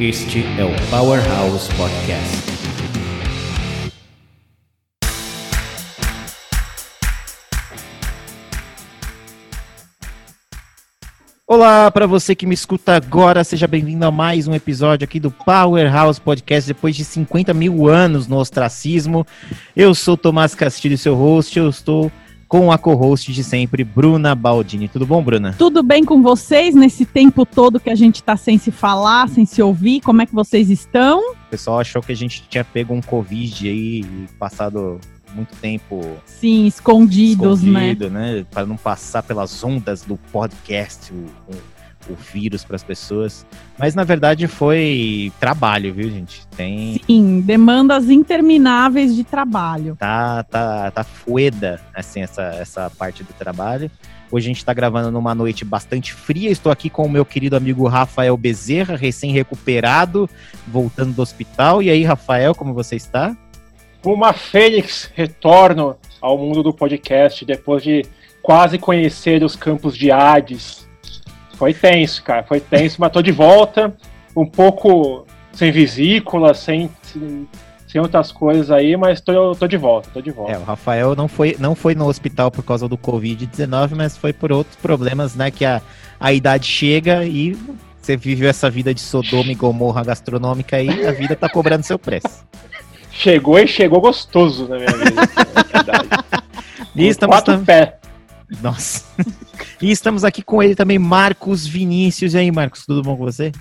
Este é o Powerhouse Podcast. Olá para você que me escuta agora, seja bem-vindo a mais um episódio aqui do Powerhouse Podcast, depois de 50 mil anos no ostracismo. Eu sou Tomás Castilho, seu host, eu estou com a co-host de sempre, Bruna Baldini. Tudo bom, Bruna? Tudo bem com vocês nesse tempo todo que a gente está sem se falar, sem se ouvir? Como é que vocês estão? O pessoal achou que a gente tinha pego um Covid aí e passado muito tempo. Sim, escondidos, né? escondido, né? né? Para não passar pelas ondas do podcast, o, o o vírus para as pessoas. Mas na verdade foi trabalho, viu, gente? Tem Sim, demandas intermináveis de trabalho. Tá tá tá fueda assim essa essa parte do trabalho. Hoje a gente está gravando numa noite bastante fria. Estou aqui com o meu querido amigo Rafael Bezerra, recém-recuperado, voltando do hospital. E aí, Rafael, como você está? Uma fênix retorno ao mundo do podcast depois de quase conhecer os campos de Hades foi tenso, cara. Foi tenso, mas tô de volta. Um pouco sem vesícula, sem, sem outras coisas aí, mas tô, tô de volta, tô de volta. É, o Rafael não foi, não foi no hospital por causa do Covid-19, mas foi por outros problemas, né? Que a, a idade chega e você viveu essa vida de Sodoma e Gomorra gastronômica aí, a vida tá cobrando seu preço. Chegou e chegou gostoso na minha vida. E estamos quatro tam... pés. Nossa. e estamos aqui com ele também, Marcos Vinícius. E aí, Marcos, tudo bom com você?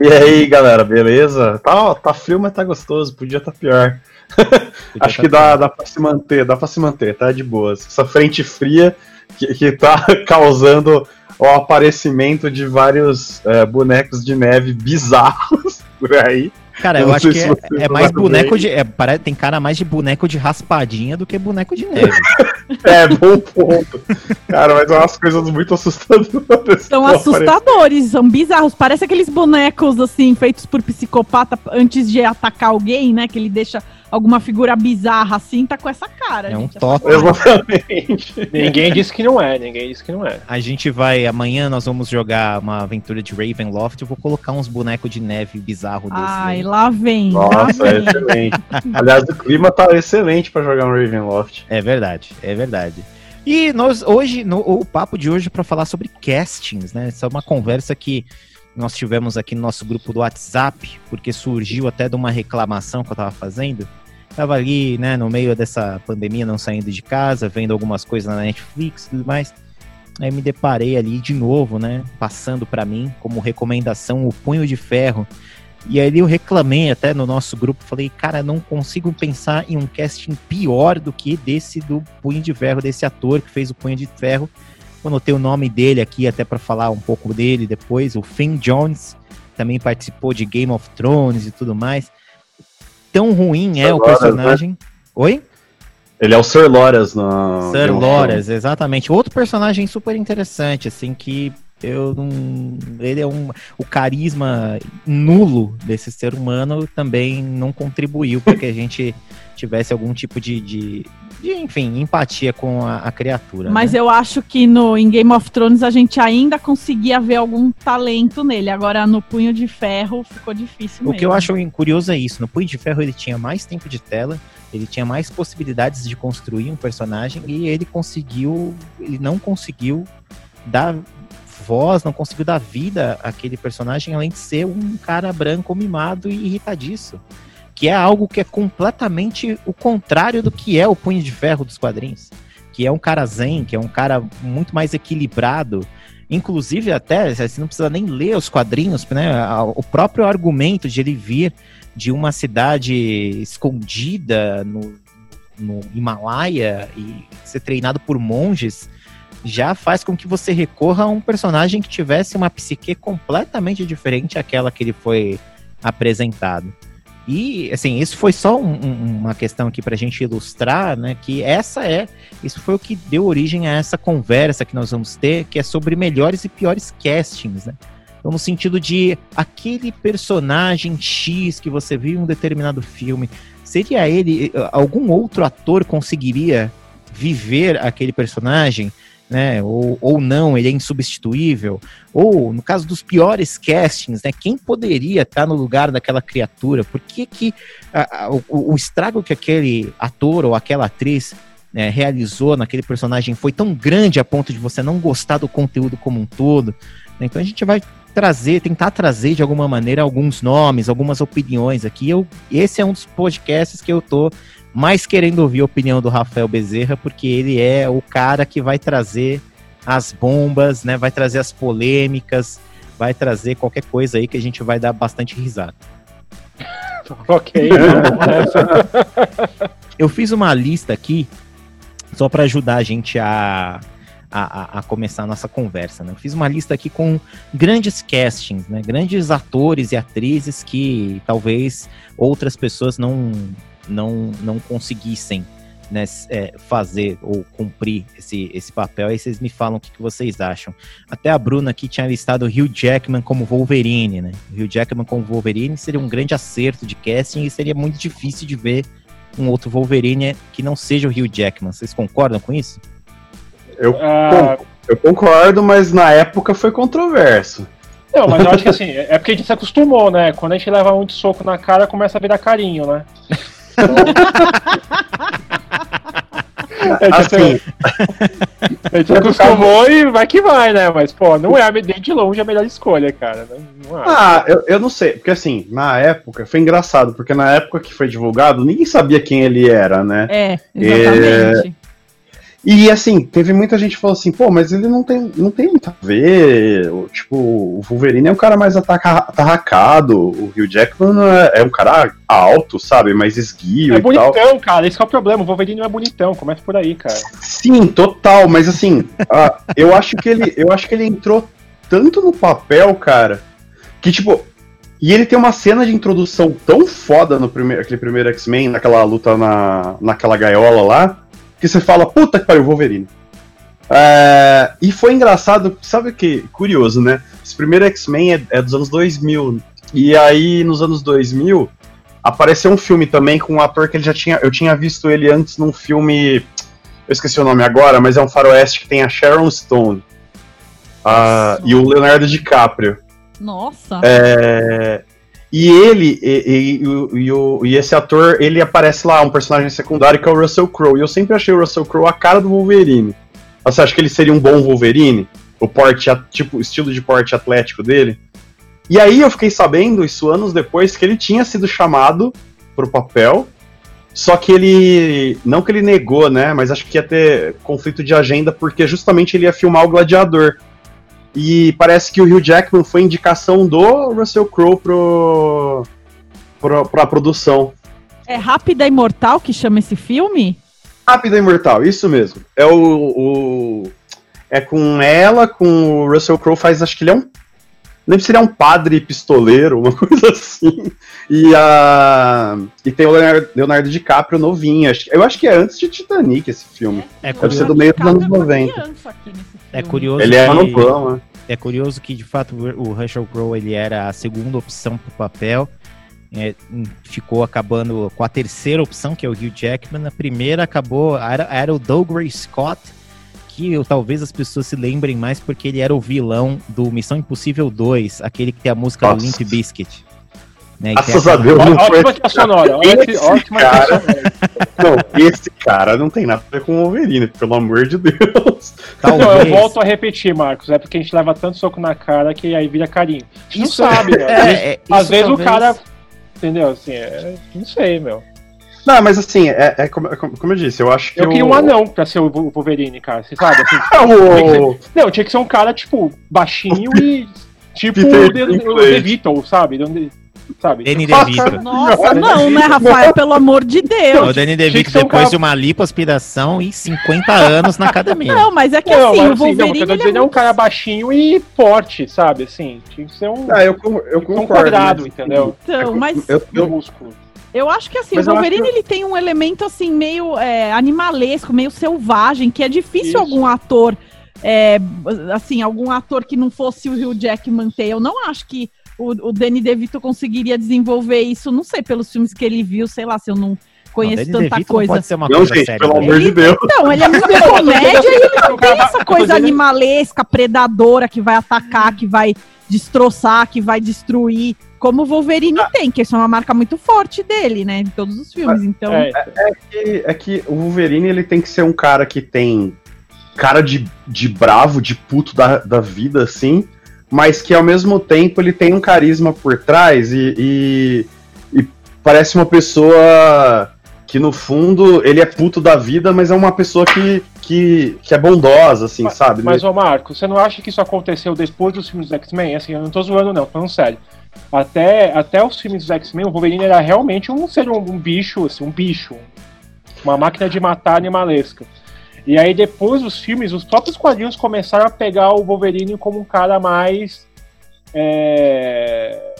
E aí, galera, beleza? Tá, tá frio, mas tá gostoso, podia estar tá pior. Acho tá que dá, dá pra se manter, dá pra se manter, tá de boas. Essa frente fria que, que tá causando o aparecimento de vários é, bonecos de neve bizarros por aí. Cara, eu, eu acho que é, é mais boneco de. É, parece, tem cara mais de boneco de raspadinha do que boneco de neve. é, bom ponto. Cara, mas são umas coisas muito assustadoras. São assustadores, são bizarros. Parece aqueles bonecos, assim, feitos por psicopata antes de atacar alguém, né? Que ele deixa alguma figura bizarra assim, tá com essa cara. É um toque. Exatamente. ninguém disse que não é, ninguém disse que não é. A gente vai, amanhã nós vamos jogar uma aventura de Ravenloft, eu vou colocar uns bonecos de neve bizarro desse. Ai, lá vem. Nossa, lá vem. é excelente. Aliás, o clima tá excelente para jogar um Ravenloft. É verdade, é verdade. E nós hoje, no, o papo de hoje é para falar sobre castings, né? Essa é uma conversa que nós tivemos aqui no nosso grupo do WhatsApp, porque surgiu até de uma reclamação que eu estava fazendo. Tava ali, né, no meio dessa pandemia, não saindo de casa, vendo algumas coisas na Netflix e tudo mais. Aí me deparei ali de novo, né, passando para mim como recomendação o Punho de Ferro. E aí eu reclamei até no nosso grupo, falei, cara, não consigo pensar em um casting pior do que desse do Punho de Ferro, desse ator que fez o Punho de Ferro. Eu anotei o nome dele aqui até para falar um pouco dele depois, o Finn Jones, também participou de Game of Thrones e tudo mais tão ruim Sir é o personagem. né? Oi? Ele é o Sir Loras no. Sir Loras, exatamente. Outro personagem super interessante, assim, que eu não. Ele é um. O carisma nulo desse ser humano também não contribuiu para que a gente tivesse algum tipo de, de, de enfim, empatia com a, a criatura. Mas né? eu acho que no, em Game of Thrones a gente ainda conseguia ver algum talento nele. Agora no Punho de Ferro ficou difícil. O mesmo. que eu acho curioso é isso. No Punho de Ferro ele tinha mais tempo de tela, ele tinha mais possibilidades de construir um personagem e ele conseguiu, ele não conseguiu dar voz, não conseguiu dar vida àquele personagem, além de ser um cara branco mimado e irritadiço que é algo que é completamente o contrário do que é o Punho de Ferro dos quadrinhos, que é um cara zen, que é um cara muito mais equilibrado, inclusive até, você não precisa nem ler os quadrinhos, né, o próprio argumento de ele vir de uma cidade escondida no, no Himalaia e ser treinado por monges, já faz com que você recorra a um personagem que tivesse uma psique completamente diferente àquela que ele foi apresentado. E, assim, isso foi só um, um, uma questão aqui para a gente ilustrar, né? Que essa é, isso foi o que deu origem a essa conversa que nós vamos ter, que é sobre melhores e piores castings, né? Então, no sentido de aquele personagem X que você viu em um determinado filme, seria ele, algum outro ator conseguiria viver aquele personagem? Né? Ou, ou não, ele é insubstituível. Ou, no caso dos piores castings, né? Quem poderia estar no lugar daquela criatura? Por que, que a, a, o, o, estrago que aquele ator ou aquela atriz né, realizou naquele personagem foi tão grande a ponto de você não gostar do conteúdo como um todo? Né? Então a gente vai trazer, tentar trazer de alguma maneira alguns nomes, algumas opiniões aqui. Eu, esse é um dos podcasts que eu tô mais querendo ouvir a opinião do Rafael Bezerra, porque ele é o cara que vai trazer as bombas, né? Vai trazer as polêmicas, vai trazer qualquer coisa aí que a gente vai dar bastante risada. ok. Eu fiz uma lista aqui só para ajudar a gente a, a, a, começar a nossa conversa. Né? Eu fiz uma lista aqui com grandes castings, né? grandes atores e atrizes que talvez outras pessoas não, não, não conseguissem né, é, fazer ou cumprir esse, esse papel. Aí vocês me falam o que, que, vocês acham. Até a Bruna aqui tinha listado o Hugh Jackman como Wolverine, né? O Hugh Jackman como Wolverine seria um grande acerto de casting e seria muito difícil de ver um outro Wolverine que não seja o Hugh Jackman. Vocês concordam com isso? Eu, uh... eu concordo, mas na época foi controverso. Não, mas eu acho que assim, é porque a gente se acostumou, né? Quando a gente leva muito soco na cara, começa a virar carinho, né? É, assim, a gente acostumou e vai que vai, né? Mas, pô, não é nem de longe a melhor escolha, cara. Não, ah, eu, eu não sei, porque assim, na época, foi engraçado, porque na época que foi divulgado, ninguém sabia quem ele era, né? É, exatamente. E assim, teve muita gente que falou assim, pô, mas ele não tem, não tem muito a ver. Tipo, o Wolverine é um cara mais atarracado, o Hugh Jackman é, é um cara alto, sabe? Mais esguio é bonitão, tal. cara, esse é o problema. O Wolverine não é bonitão, começa por aí, cara. Sim, total, mas assim, uh, eu acho que ele. Eu acho que ele entrou tanto no papel, cara, que tipo. E ele tem uma cena de introdução tão foda no primeiro, aquele primeiro X-Men, naquela luta na, naquela gaiola lá que você fala, puta que pariu, Wolverine. É, e foi engraçado, sabe o que? Curioso, né? Esse primeiro X-Men é, é, dos anos 2000. E aí, nos anos 2000, apareceu um filme também com um ator que ele já tinha. Eu tinha visto ele antes num filme. Eu esqueci o nome agora, mas é um faroeste que tem a Sharon Stone. Uh, e o Leonardo DiCaprio. Nossa! É, e ele, e, e, e, e, esse ator, ele aparece lá, um personagem secundário que é o Russell Crowe. E eu sempre achei o Russell Crowe a cara do Wolverine. Você acha que ele seria um bom Wolverine? O porte, tipo, estilo de porte atlético dele? E aí eu fiquei sabendo, isso anos depois, que ele tinha sido chamado pro papel, só que ele. Não que ele negou, né? Mas acho que ia ter conflito de agenda, porque justamente ele ia filmar o Gladiador. E parece que o Hugh Jackman foi indicação do Russell Crowe pro, pro, pra produção. É Rápida Imortal que chama esse filme? Rápida Imortal, isso mesmo. É o, o, É com ela, com o Russell Crowe, faz. Acho que ele é um. Lembro se ele é um padre pistoleiro, uma coisa assim. E, a, e tem o Leonardo, Leonardo DiCaprio novinho. Eu acho que é antes de Titanic esse filme. É, Deve ser do meio dos anos 90. É curioso. Ele é no plano, né? É curioso que, de fato, o Russell Crowe ele era a segunda opção para o papel. É, ficou acabando com a terceira opção, que é o Hugh Jackman. A primeira acabou, era, era o Dougray Scott, que eu, talvez as pessoas se lembrem mais porque ele era o vilão do Missão Impossível 2, aquele que tem a música Nossa. do Limp Bizkit. Né, Graças a Deus, não foi. Ótima sonora, ótima cara, Não, esse cara não tem nada a ver com o Wolverine, pelo amor de Deus. Talvez. Não, eu volto a repetir, Marcos. É porque a gente leva tanto soco na cara que aí vira carinho. A gente isso, não sabe, é, é, é, Às vezes talvez... o cara. Entendeu? Assim, é, não sei, meu. Não, mas assim, é, é como, é como, eu disse, eu acho que. Eu queria um anão pra ser o Wolverine, cara. Você sabe? Assim, ser, não, tinha que ser um cara, tipo, baixinho e. Tipo o The Beatles, sabe? Sabe? Danny DeVito. Nossa, não, né, Rafael? Pelo amor de Deus. O Danny DeVito depois de uma lipoaspiração e 50 anos na academia. Não, mas é que não, assim, o Wolverine... Assim, não, ele é, é um cara baixinho e forte, sabe? Assim, tinha que ser um... Ah, eu, eu concordo. Um quadrado, mas... entendeu? Então, é mas... Eu, eu, músculo. Eu acho que assim, mas o Wolverine que... ele tem um elemento assim meio é, animalesco, meio selvagem, que é difícil Isso. algum ator, é, assim, algum ator que não fosse o Hugh Jackman ter. Eu não acho que o, o Danny DeVito conseguiria desenvolver isso, não sei, pelos filmes que ele viu, sei lá, se eu não conheço não, tanta coisa. Não, pode ser uma não coisa gente, séria, pelo amor de Deus. Então, ele é muito comédia e ele não tem essa coisa animalesca, predadora, que vai atacar, que vai destroçar, que vai destruir. Como o Wolverine ah. tem, que isso é uma marca muito forte dele, né? Em todos os filmes. Então. É, é, é, que, é que o Wolverine ele tem que ser um cara que tem cara de, de bravo, de puto da, da vida, assim, mas que ao mesmo tempo ele tem um carisma por trás e, e, e parece uma pessoa que no fundo ele é puto da vida, mas é uma pessoa que, que, que é bondosa, assim, mas, sabe? Mas, ô Marco, você não acha que isso aconteceu depois dos filmes dos X-Men? Assim, eu não tô zoando, não, tô falando sério. Até, até os filmes dos X-Men, o Wolverine era realmente um ser um, um, bicho, assim, um bicho. Uma máquina de matar animalesca. E aí, depois dos filmes, os próprios quadrinhos começaram a pegar o Wolverine como um cara mais. É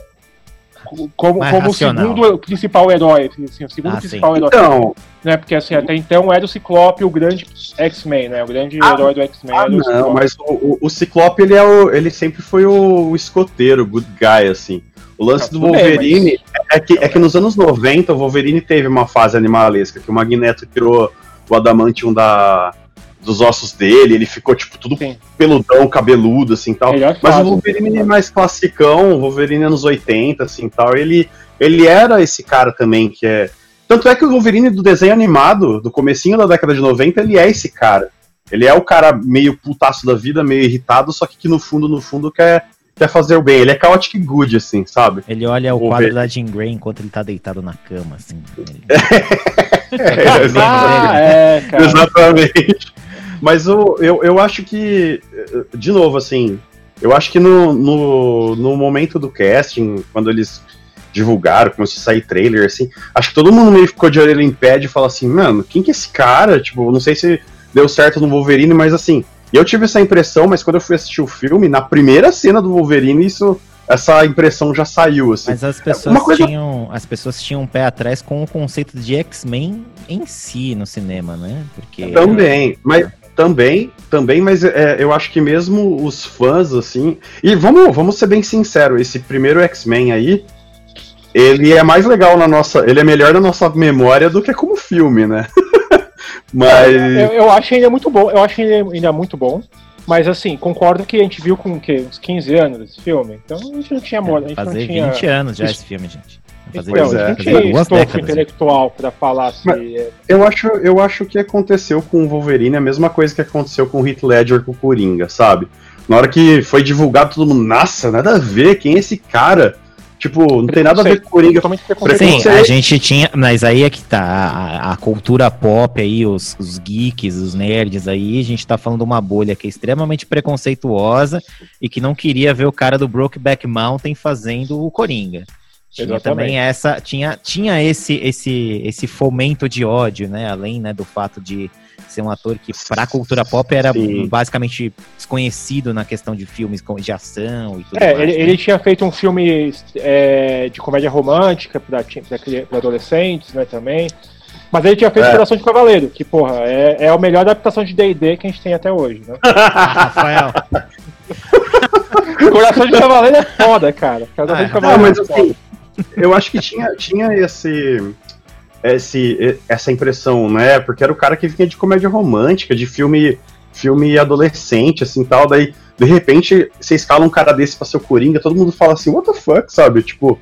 como, como o segundo principal herói, assim, o segundo ah, principal sim. herói. Então, né, porque assim, até então era o Ciclope o grande X-Men, né? O grande ah, herói do X-Men. Ah, não, mas o, o, Ciclope ele, é o, ele sempre foi o, o escoteiro, o good guy, assim. O lance não, do Wolverine bem, mas... é, que, é que nos anos 90 o Wolverine teve uma fase animalesca, que o Magneto tirou o Adamantium da, dos ossos dele, ele ficou, tipo, tudo Sim. peludão, cabeludo, assim, tal. Mas o Wolverine é mais classicão, o Wolverine anos 80, assim, tal, ele, ele era esse cara também, que é... Tanto é que o Wolverine do desenho animado, do comecinho da década de 90, ele é esse cara. Ele é o cara meio putaço da vida, meio irritado, só que, que no fundo, no fundo, quer, quer fazer o bem. Ele é chaotic good, assim, sabe? Ele olha o, o quadro da Jean Grey enquanto ele tá deitado na cama, assim. Ele... é, exatamente. Ah, é, exatamente. Mas eu, eu, eu acho que, de novo, assim, eu acho que no, no, no momento do casting, quando eles divulgaram, começou a sair trailer, assim, acho que todo mundo meio ficou de orelha em pé de falar assim, mano, quem que é esse cara? Tipo, não sei se deu certo no Wolverine, mas assim, eu tive essa impressão, mas quando eu fui assistir o filme, na primeira cena do Wolverine, isso essa impressão já saiu, assim. Mas as pessoas, coisa... tinham, as pessoas tinham um pé atrás com o conceito de X-Men em si no cinema, né? Porque... Também, mas também, também, mas é, eu acho que mesmo os fãs, assim. E vamos, vamos ser bem sinceros, esse primeiro X-Men aí, ele é mais legal na nossa. Ele é melhor na nossa memória do que como filme, né? mas. Eu, eu acho ele muito bom, eu acho ele ainda muito bom. Mas assim, concordo que a gente viu com que, uns 15 anos esse filme. Então a gente não tinha moda. É, fazer tinha... 20 anos já esse filme, gente. Fazer então, é. a gente tinha estofo intelectual para falar se. É- eu acho, eu acho que aconteceu com o Wolverine a mesma coisa que aconteceu com o Heath Ledger com o Coringa, sabe? Na hora que foi divulgado, todo mundo, nossa, nada a ver, quem é esse cara? Tipo, não tem nada a ver com Coringa. Sim, a gente tinha. Mas aí é que tá. A, a cultura pop aí, os, os, geeks, os nerds aí, a gente tá falando de uma bolha que é extremamente preconceituosa e que não queria ver o cara do Brokeback Mountain fazendo o Coringa. Tinha Exatamente. também essa. Tinha, tinha esse, esse, esse fomento de ódio, né? Além né, do fato de ser um ator que, para a cultura pop, era Sim. basicamente desconhecido na questão de filmes de ação e tudo é, mais. Ele, né? ele tinha feito um filme é, de comédia romântica para adolescentes, né, também. Mas ele tinha feito é. Coração de Cavaleiro, que, porra, é, é a melhor adaptação de D&D que a gente tem até hoje, né? Rafael. Coração de Cavaleiro é foda, cara. Coração ah, de Cavaleiro não, mas, é foda. Assim, eu acho que tinha, tinha esse esse, essa impressão, né? Porque era o cara que vinha de comédia romântica, de filme filme adolescente, assim, tal, daí de repente você escala um cara desse pra ser o Coringa, todo mundo fala assim, what the fuck, sabe? Tipo,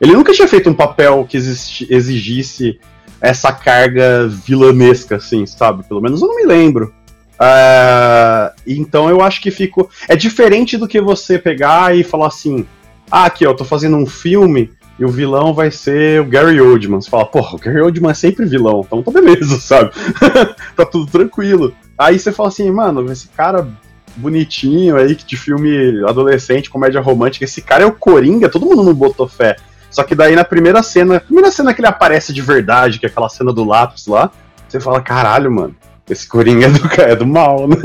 ele nunca tinha feito um papel que exigisse essa carga vilanesca, assim, sabe? Pelo menos eu não me lembro. Uh, então eu acho que ficou. É diferente do que você pegar e falar assim: ah, aqui, ó, tô fazendo um filme e o vilão vai ser o Gary Oldman. Você fala, porra, o Gary Oldman é sempre vilão, então tá beleza, sabe? tá tudo tranquilo. Aí você fala assim, mano, esse cara bonitinho aí, de filme adolescente, comédia romântica, esse cara é o Coringa, todo mundo não botou fé. Só que daí na primeira cena, primeira cena que ele aparece de verdade, que é aquela cena do lápis lá, você fala, caralho, mano, esse Coringa é do, é do mal, né?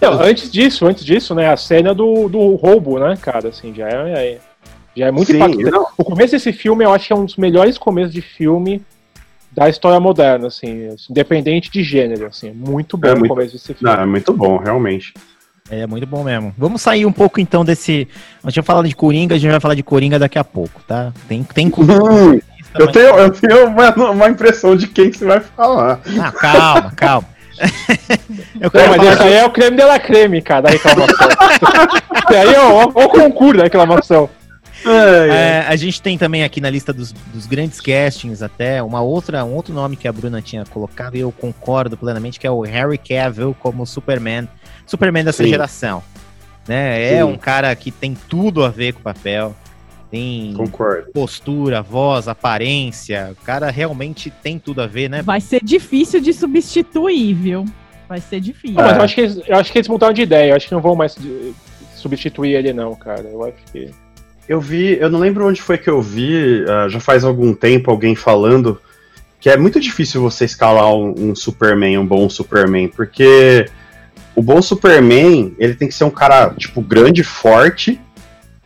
Não, antes disso, antes disso, né, a cena do, do roubo, né, cara, assim, já é, é já é muito Sim, impactante. Não. O começo desse filme eu acho que é um dos melhores começos de filme da história moderna, assim, independente de gênero, assim, é muito bom é muito, o começo desse filme. Não, é muito bom, realmente. É muito bom mesmo. Vamos sair um pouco então desse. A gente vai falar de Coringa, a gente vai falar de Coringa daqui a pouco, tá? Tem, tem Coringa. Eu tenho, eu tenho uma, uma impressão de quem que você vai falar. Ah, calma, calma. eu quero mas isso aí é o creme de la creme, cara, da reclamação. isso aí é o, o concurso da reclamação. É, a gente tem também aqui na lista dos, dos, grandes castings até uma outra, um outro nome que a Bruna tinha colocado e eu concordo plenamente, que é o Harry Cavill como Superman. Superman dessa Sim. geração. Né? É um cara que tem tudo a ver com o papel. Tem Concordo. postura, voz, aparência. O cara realmente tem tudo a ver, né? Vai ser difícil de substituir, viu? Vai ser difícil. Não, mas eu acho, que eles, eu acho que eles mudaram de ideia. Eu acho que não vão mais substituir ele, não, cara. Eu acho que. Eu vi, eu não lembro onde foi que eu vi, uh, já faz algum tempo alguém falando que é muito difícil você escalar um, um, Superman, um bom Superman, porque o bom Superman, ele tem que ser um cara, tipo, grande, forte,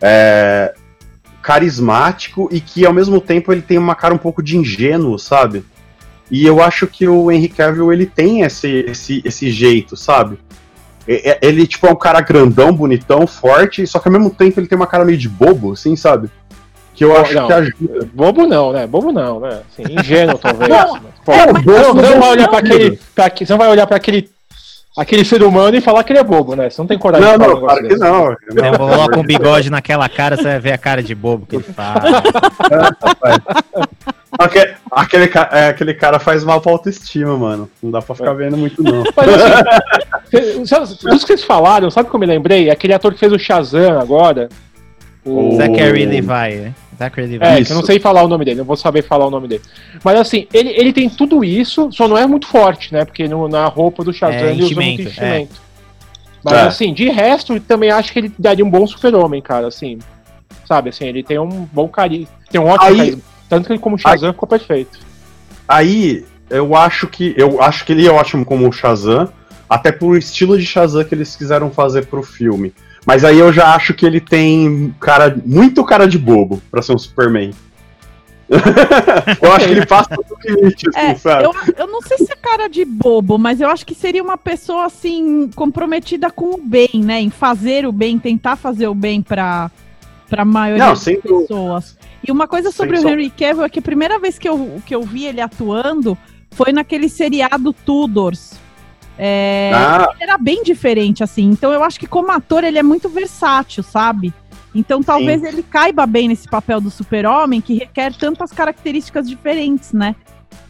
é, carismático e que ao mesmo tempo ele tem uma cara um pouco de ingênuo, sabe? E eu acho que o Henry Cavill ele tem esse, esse, esse jeito, sabe? Ele, tipo, é um cara grandão, bonitão, forte, só que ao mesmo tempo ele tem uma cara meio de bobo, assim, sabe? Que eu acho não, que ajuda. Bobo não, né? Bobo não, né? Assim, ingênuo, talvez. Não, Pô, é, não, não, não vai olhar para aquele. Pra, você não vai olhar para aquele aquele ser humano e falar que ele é bobo, né? Você não tem coragem não, de falar Não, claro que não. não. Você coloca um bigode naquela cara, você vai ver a cara de bobo que ele fala. aquele, aquele, é, aquele cara faz mal pra autoestima, mano. Não dá pra ficar vendo muito, não. Mas, assim, tudo que vocês falaram, sabe o que eu me lembrei? Aquele ator que fez o Shazam agora. O Zachary Levi, né? Zachary Levi. É, que eu não sei falar o nome dele, não vou saber falar o nome dele. Mas assim, ele, ele tem tudo isso, só não é muito forte, né? Porque no, na roupa do Shazam é, ele usa muito enchimento. É. Mas é. assim, de resto, também acho que ele daria um bom super-homem, cara, assim. Sabe, assim, ele tem um bom carisma, tem um ótimo aí, carisma. Tanto que ele como Shazam aí, ficou perfeito. Aí, eu acho que eu acho que ele é ótimo como Shazam, até por estilo de Shazam que eles quiseram fazer pro filme. Mas aí eu já acho que ele tem cara, muito cara de bobo para ser um Superman. eu acho que ele passa do limite, assim, é, sabe? Eu, eu não sei se é cara de bobo, mas eu acho que seria uma pessoa, assim, comprometida com o bem, né? Em fazer o bem, tentar fazer o bem pra, pra maioria não, das pessoas. E uma coisa sobre o Henry Cavill é que a primeira vez que eu, que eu vi ele atuando foi naquele seriado Tudors. É, ah. Ele era bem diferente, assim. Então eu acho que como ator ele é muito versátil, sabe? Então talvez Sim. ele caiba bem nesse papel do super-homem que requer tantas características diferentes, né?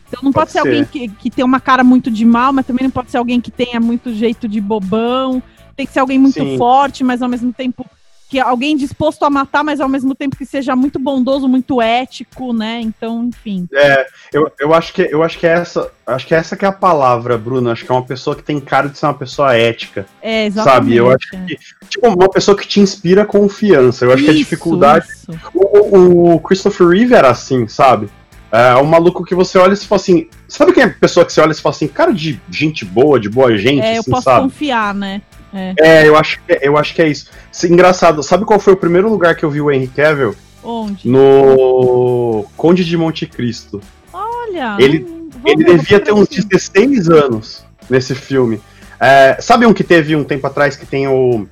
Então não pode, pode ser, ser, alguém que, que tem uma cara muito de mal, mas também não pode ser alguém que tenha muito jeito de bobão. Tem que ser alguém muito Sim. forte, mas ao mesmo tempo que alguém disposto a matar, mas ao mesmo tempo que seja muito bondoso, muito ético, né? Então, enfim. É, eu, eu acho que eu acho que é essa, acho que é essa que é a palavra, Bruno. Acho que é uma pessoa que tem cara de ser uma pessoa ética. É, exatamente. Sabe? Eu acho que tipo uma pessoa que te inspira confiança. Eu acho isso, que a dificuldade o, o, Christopher Reeve era assim, sabe? É um maluco que você olha e fala assim. Sabe quem é a pessoa que você olha e fala assim, cara de gente boa, de boa gente? É, assim, eu posso sabe? confiar, né? É. é, eu, acho que, é, eu acho que é isso. Engraçado, sabe qual foi o primeiro lugar que eu vi o Henry Cavill? Onde? No Conde de Monte Cristo. Olha! Ele, ele devia ter uns 16 anos nesse filme. É, sabe um que teve um tempo atrás que tem o.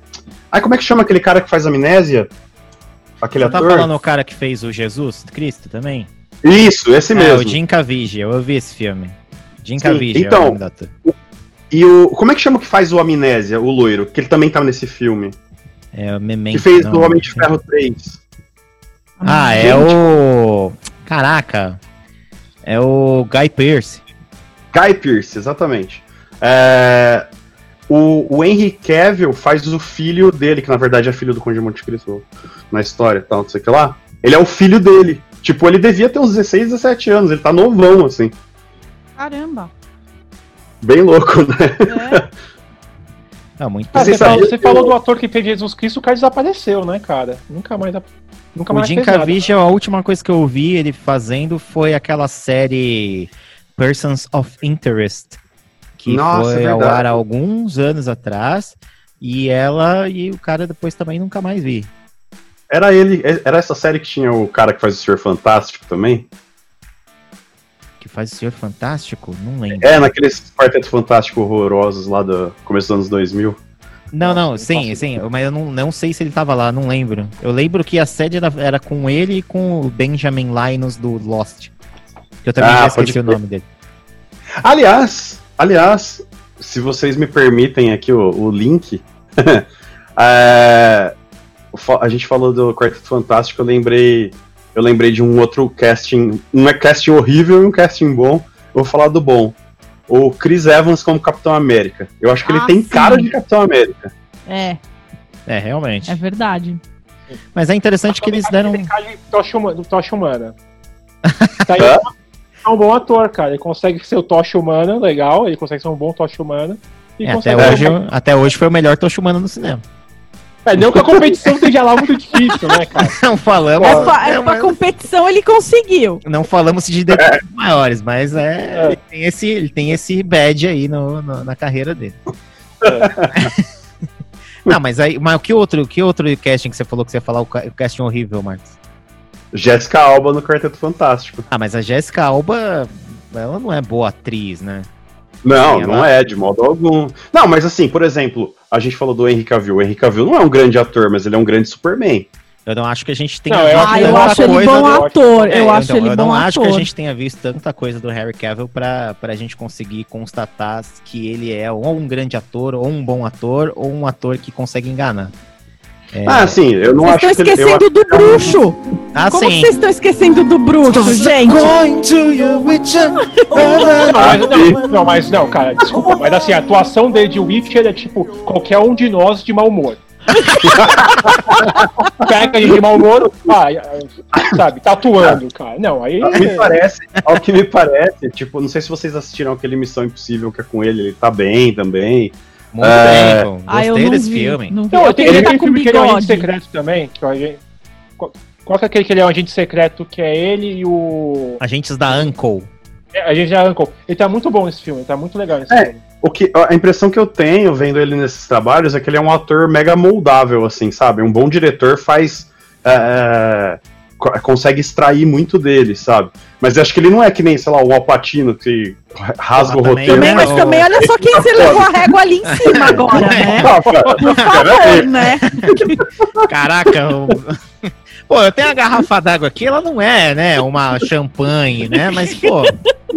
Ai, como é que chama aquele cara que faz amnésia? Aquele Você tá ator? tá falando o cara que fez o Jesus Cristo também? Isso, esse é, mesmo. o Jim Caviezel, eu vi esse filme. Jim Caviezel então, é o e o. Como é que chama que faz o Amnésia, o loiro? Que ele também tá nesse filme. É o Memento. Que fez não, o Homem de Ferro 3. Ah, é o. Caraca. É o Guy Pearce. Guy Pearce, exatamente. É... O, o Henry Cavill faz o filho dele, que na verdade é filho do Conde de Monte Cristo na história tal, não sei o que lá. Ele é o filho dele. Tipo, ele devia ter uns 16, 17 anos, ele tá novão, assim. Caramba. Bem louco, né? É. Ah, muito ah, você, falou, você falou do ator que fez Jesus Cristo, o cara desapareceu, né, cara? Nunca mais. Nunca o mais Jim Caviezel, a última coisa que eu ouvi ele fazendo foi aquela série Persons of Interest, que Nossa, foi é ao ar há alguns anos atrás, e ela e o cara depois também nunca mais vi. Era ele, era essa série que tinha o cara que faz o Senhor Fantástico também? Faz o Senhor Fantástico? Não lembro. É, naqueles quartetos fantásticos horrorosos lá do começo dos anos 2000. Não, não, sim, sim, mas eu não, não sei se ele tava lá, não lembro. Eu lembro que a sede era, era com ele e com o Benjamin Linus do Lost. Eu também ah, já esqueci o nome dele. Aliás, aliás, se vocês me permitem aqui o, o link, é, a gente falou do Quarteto Fantástico, eu lembrei, eu lembrei de um outro casting, um é casting horrível e um casting bom. Eu vou falar do bom. O Chris Evans como Capitão América. Eu acho que ah, ele tem sim. cara de Capitão América. É. É, realmente. É verdade. Mas é interessante que eles deram. Ele tocha humana. Tocha humana. Tá aí, é um bom ator, cara. Ele consegue ser o Tocha Humana, legal. Ele consegue ser um bom Tocha Humana. É, até, hoje, até hoje foi o melhor Tocha Humana no cinema. É, não que a competição seja lá muito difícil, né, cara? Não falamos. É pra, é pra competição ele conseguiu. Não falamos de detalhes é. maiores, mas é, é, Ele, tem esse, ele tem esse badge aí no, no na carreira dele. É. Não, mas aí, mas que outro, que outro casting que você falou que você ia falar o casting horrível, Marcos? Jéssica Alba no Quarteto Fantástico. Ah, mas a Jéssica Alba, ela não é boa atriz, né? Não, não é, de modo algum. Não, mas assim, por exemplo, a gente falou do Henry Cavill. O Henry Cavill não é um grande ator, mas ele é um grande Superman. Eu não acho que a gente tenha não, visto ah, eu acho ele bom ator. É, eu acho então, ele eu bom não ator. acho que a gente tenha visto tanta coisa do Harry Cavill pra, pra gente conseguir constatar que ele é ou um grande ator, ou um bom ator, ou um ator que consegue enganar. É... Ah, sim, eu não vocês acho que Vocês estão esquecendo do bruxo! Ah, Como sim. vocês estão esquecendo do bruxo, gente? não, não, mas não, cara, desculpa, mas assim, a atuação dele de Witcher é tipo qualquer um de nós de mau humor. Pega de mau humor, ah, sabe, tatuando, tá cara. Não, aí. Ao que me parece, ao que me parece, tipo, não sei se vocês assistiram aquele Missão Impossível que é com ele, ele tá bem também. Muito é... bem, ah, Gostei ah, desse vi, filme. Não, vi. não tem aquele tá filme que ele é um agente secreto também. Que é agente... Qual que é aquele que ele é um agente secreto que é ele e o. Agentes da Uncle. É, Agentes da Uncle. Ele tá muito bom nesse filme, ele tá muito legal nesse é. filme. O que, a impressão que eu tenho vendo ele nesses trabalhos é que ele é um ator mega moldável, assim, sabe? Um bom diretor faz. É, é consegue extrair muito dele, sabe? Mas eu acho que ele não é que nem, sei lá, o Alpatino que rasga o roteiro. Também, mas também olha só quem você levou a régua ali em cima agora, né? Por favor, né? Caraca, o... Pô, eu tenho a garrafa d'água aqui, ela não é, né, uma champanhe, né? Mas, pô,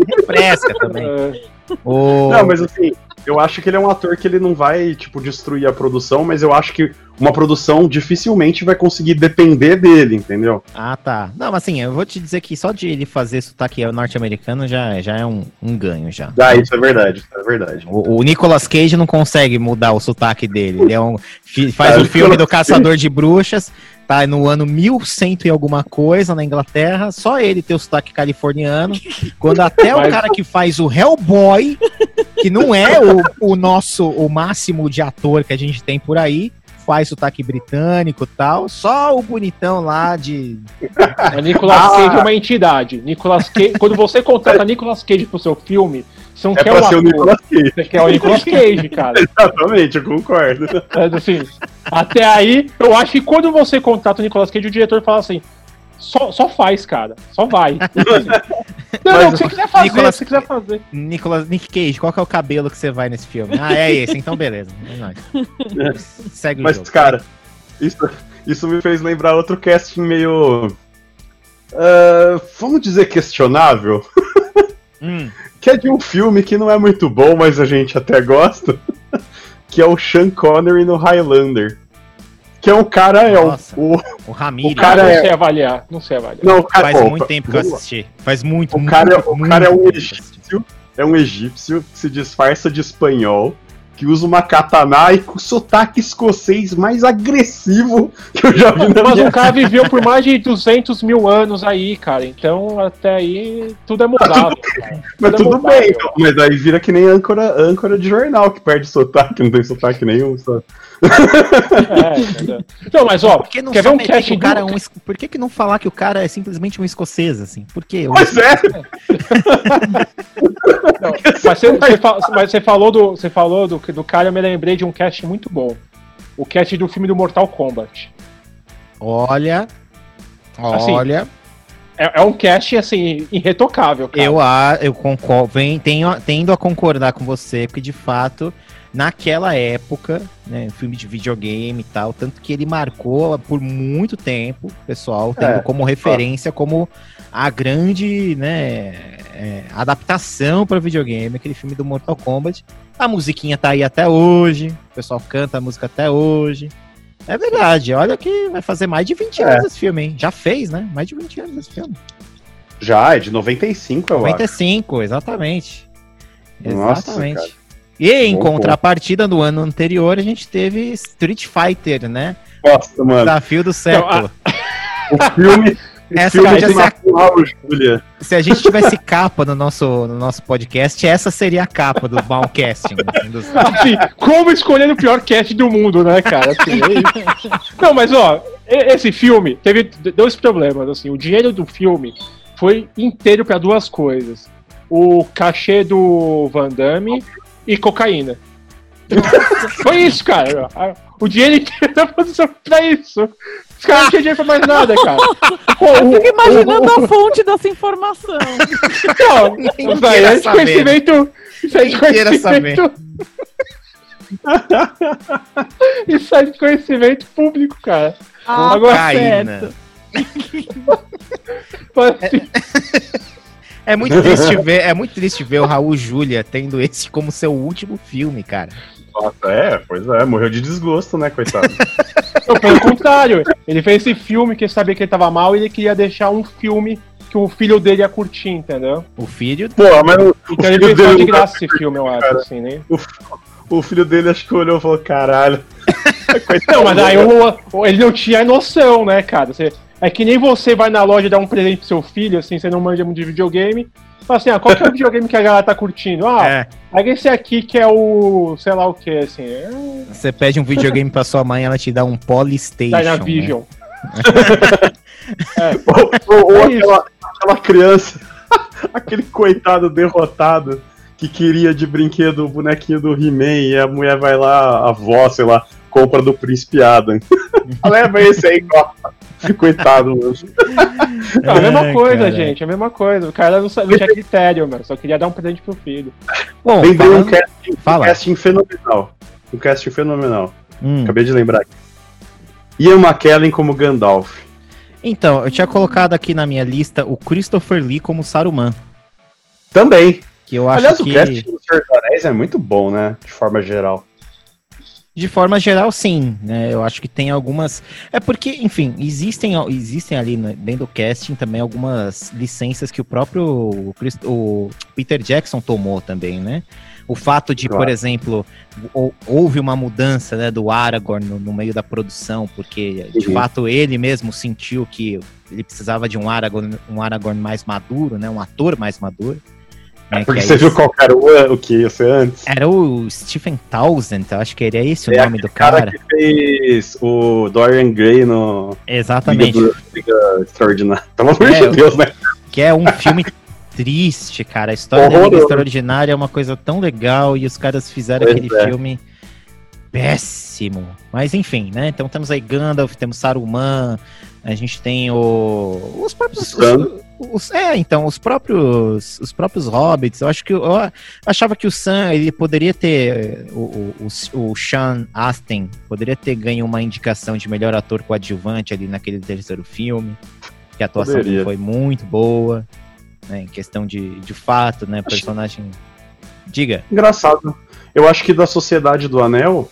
refresca também. O... Não, mas assim, eu acho que ele é um ator que ele não vai, tipo, destruir a produção, mas eu acho que uma produção dificilmente vai conseguir depender dele, entendeu? Ah, tá. Não, mas assim, eu vou te dizer que só de ele fazer sotaque norte-americano já, já é um, um ganho, já. Ah, isso é verdade, isso é verdade. O, o Nicolas Cage não consegue mudar o sotaque dele. Ele é um, faz o um filme do Caçador de Bruxas, tá no ano 1100 e alguma coisa na Inglaterra, só ele tem o sotaque californiano, quando até o cara que faz o Hellboy, que não é o, o nosso, o máximo de ator que a gente tem por aí, faz sotaque britânico e tal, só o bonitão lá de... A Nicolas ah. Cage é uma entidade. Nicolas Cage, quando você contrata Nicolas Cage pro seu filme, você não é quer pra ser o Nicolas Cage. Você quer o Nicolas Cage, cara. Exatamente, eu concordo. É, assim, até aí, eu acho que quando você contrata o Nicolas Cage, o diretor fala assim: só, só faz, cara. Só vai. não, não, o que você quiser fazer, Nicolas, você quiser fazer. Nicolas, Nick Cage, qual que é o cabelo que você vai nesse filme? Ah, é esse, então beleza. É Segue Mas, jogo. cara, isso, isso me fez lembrar outro casting meio. Uh, vamos dizer questionável. Hum que é de um filme que não é muito bom, mas a gente até gosta, que é o Sean Connery no Highlander. Que é um cara, Nossa, é o, o, o Ramirez. O cara não é... sei avaliar, não sei avaliar. Não, cara, Faz muito tempo que eu assisti. Faz muito, o muito, cara, muito, O cara é um egípcio, é um egípcio que se disfarça de espanhol que usa uma katana e com sotaque escocês mais agressivo que eu já vi na Mas o cara viveu por mais de 200 mil anos aí, cara. Então até aí tudo é mudado. Mas tudo, é bem, então, mas aí vira que nem âncora, âncora de jornal que perde sotaque, não tem sotaque nenhum. Só. É, Então, mas ó, por que não quer ver um que o cara é um, Por que, que não falar que o cara é simplesmente um escocês, assim? Por quê? Pois é! não, mas, você, você, mas você falou, do, você falou do, do cara, eu me lembrei de um cast muito bom. O cast do filme do Mortal Kombat. Olha. Assim, olha. É, é, um cast, assim, irretocável, cara. Eu, eu concordo, vem, tenho, tendo a concordar com você, porque de fato naquela época, né, filme de videogame e tal, tanto que ele marcou por muito tempo, pessoal, tendo é, como referência, como a grande, né, é, adaptação para videogame, aquele filme do Mortal Kombat. A musiquinha tá aí até hoje, o pessoal canta a música até hoje. É verdade, olha que vai fazer mais de 20 anos é. esse filme, hein? Já fez, né? Mais de 20 anos esse filme. Já, é de 95, eu 95, acho. exatamente. Nossa, exatamente. Cara. E em bom, contrapartida, no ano anterior, a gente teve Street Fighter, né? Nossa, mano. Desafio do século. Então, a... o filme essa cara, se, a, se a gente tivesse capa no nosso, no nosso podcast, essa seria a capa do Malcasting. assim, como escolher o pior cast do mundo, né, cara? Assim, é Não, mas ó, esse filme teve dois problemas. Assim, o dinheiro do filme foi inteiro para duas coisas: o cachê do Van Damme e cocaína. foi isso, cara. O dinheiro inteiro da posição pra isso. Os caras não tinham dinheiro pra mais nada, cara. Pô, eu fico imaginando a fonte dessa informação. Não, isso aí é de conhecimento. Isso aí é de conhecimento. isso aí é de conhecimento público, cara. Ah, Agora certo. É, é muito triste ver, é muito triste ver o Raul Júlia tendo esse como seu último filme, cara. Nossa, é, pois é, morreu de desgosto, né, coitado. Não, pelo contrário, ele fez esse filme que ele sabia que ele tava mal e ele queria deixar um filme que o filho dele ia curtir, entendeu? O filho? Pô, mas o, Então o ele fez de graça esse filme, eu acho, cara. assim, né? O, o, filho dele acho que olhou e falou, caralho. não, mas aí o, ele não tinha noção, né, cara? Você, é que nem você vai na loja dar um presente pro seu filho, assim, você não manja muito de videogame, Fala assim, ah, qual que é o videogame que a galera tá curtindo? Ah, é. pega esse aqui que é o. sei lá o que, assim. É... Você pede um videogame pra sua mãe, ela te dá um Polystation. Dynavision. Né? é. Ou, ou é aquela, aquela criança, aquele coitado derrotado que queria de brinquedo o bonequinho do He-Man e a mulher vai lá, a avó, sei lá, compra do Príncipe Adam. Leva esse aí, gosta. Coitado, mano. Não, a mesma é, coisa, cara. gente, a mesma coisa. O cara não, não tinha critério, mano. Só queria dar um presente pro filho. Bom, Tem falando... um, casting, Fala. um casting fenomenal. Um casting fenomenal. Hum. Acabei de lembrar aqui. Ian McKellen como Gandalf. Então, eu tinha colocado aqui na minha lista o Christopher Lee como Saruman. Também. Que eu acho Aliás, que... o casting do Senhor dos Anéis é muito bom, né? De forma geral. De forma geral, sim. Né? Eu acho que tem algumas. É porque, enfim, existem, existem ali dentro do casting também algumas licenças que o próprio o Peter Jackson tomou também, né? O fato de, claro. por exemplo, houve uma mudança né, do Aragorn no, no, meio da produção, porque de uhum. fato ele mesmo sentiu que ele precisava de um Aragorn, um Aragorn mais maduro, né, um ator mais maduro. É, porque você viu qual era o, o que ia ser antes? Era o Stephen Townsend, eu acho que era esse é o nome do cara. cara que fez o Dorian Gray no. Exatamente. Liga, Extraordinária. Pelo amor é, de Deus, né? Que é um filme triste, cara. A história da Liga Extraordinária é uma coisa tão legal e os caras fizeram pois aquele é. filme péssimo. Mas enfim, né? Então temos aí Gandalf, temos Saruman, a gente tem o. Os próprios. Os, os, é, então, os próprios. Os próprios hobbits. Eu acho que. Eu achava que o Sam ele poderia ter. O, o, o, Sean Astin poderia ter ganho uma indicação de melhor ator coadjuvante ali naquele terceiro filme. Que a atuação dele foi muito boa. Né, em questão de, de fato, né? Personagem. Diga. Engraçado. Eu acho que da Sociedade do Anel,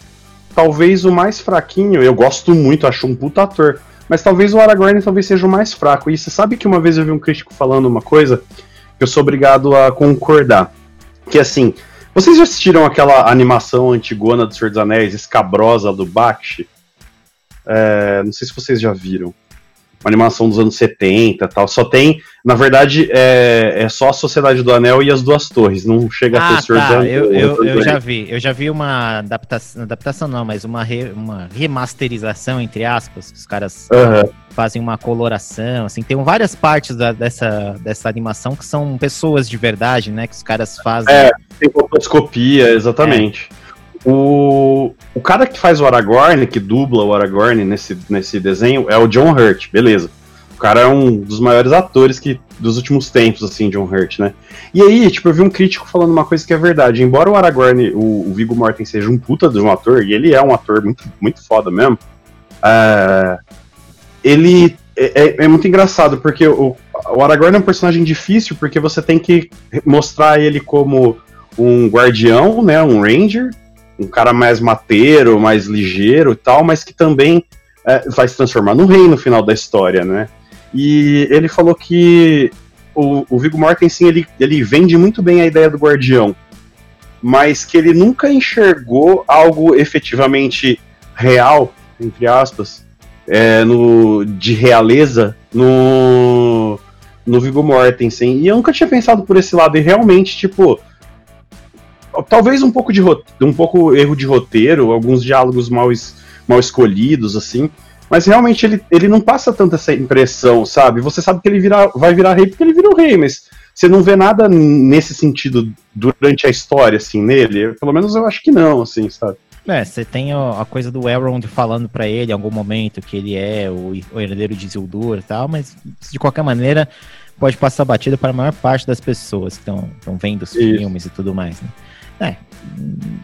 talvez o mais fraquinho, eu gosto muito, acho um puta ator. Mas talvez o Aragorn talvez seja o mais fraco. E você sabe que uma vez eu vi um crítico falando uma coisa que eu sou obrigado a concordar. Que assim, vocês já assistiram aquela animação antigona do Senhor dos Anéis, escabrosa do Bakshi? É, não sei se vocês já viram uma animação dos anos 70 tal. Só tem, na verdade, é, é só a Sociedade do Anel e as Duas Torres. Não chega ah, a ter ah, tá. eu, eu, eu já vi. Eu já vi uma adaptação, adaptação não, mas uma, re, uma remasterização, entre aspas. Os caras uhum. fazem uma coloração, assim. Tem várias partes da, dessa, dessa animação que são pessoas de verdade, né? Que os caras fazem. É, tem fotoscopia, exatamente. É. O, o cara que faz o Aragorn, que dubla o Aragorn nesse, nesse desenho, é o John Hurt, beleza. O cara é um dos maiores atores que dos últimos tempos, assim, John Hurt, né? E aí, tipo, eu vi um crítico falando uma coisa que é verdade. Embora o Aragorn, o, o Viggo Mortensen seja um puta de um ator, e ele é um ator muito, muito foda mesmo, uh, ele é, é, é, muito engraçado, porque o, o Aragorn é um personagem difícil, porque você tem que mostrar ele como um guardião, né, um ranger, um cara mais mateiro, mais ligeiro e tal, mas que também é, vai se transformar no rei no final da história, né? E ele falou que o, o Viggo Mortensen, ele, ele vende muito bem a ideia do guardião, mas que ele nunca enxergou algo efetivamente real, entre aspas, é, no, de realeza no, no Viggo Mortensen. E eu nunca tinha pensado por esse lado, e realmente, tipo, talvez um pouco de um pouco erro de roteiro, alguns diálogos mal, es, mal escolhidos, assim. Mas realmente ele, ele não passa tanta essa impressão, sabe? Você sabe que ele vira, vai virar rei porque ele virou rei, mas você não vê nada nesse sentido durante a história, assim, nele. Pelo menos eu acho que não, assim, sabe? É, você tem a, coisa do Elrond falando para ele em algum momento que ele é o, o herdeiro de Isildur e tal, mas de qualquer maneira pode passar batido para a maior parte das pessoas que estão vendo os Isso. filmes e tudo mais, né? É,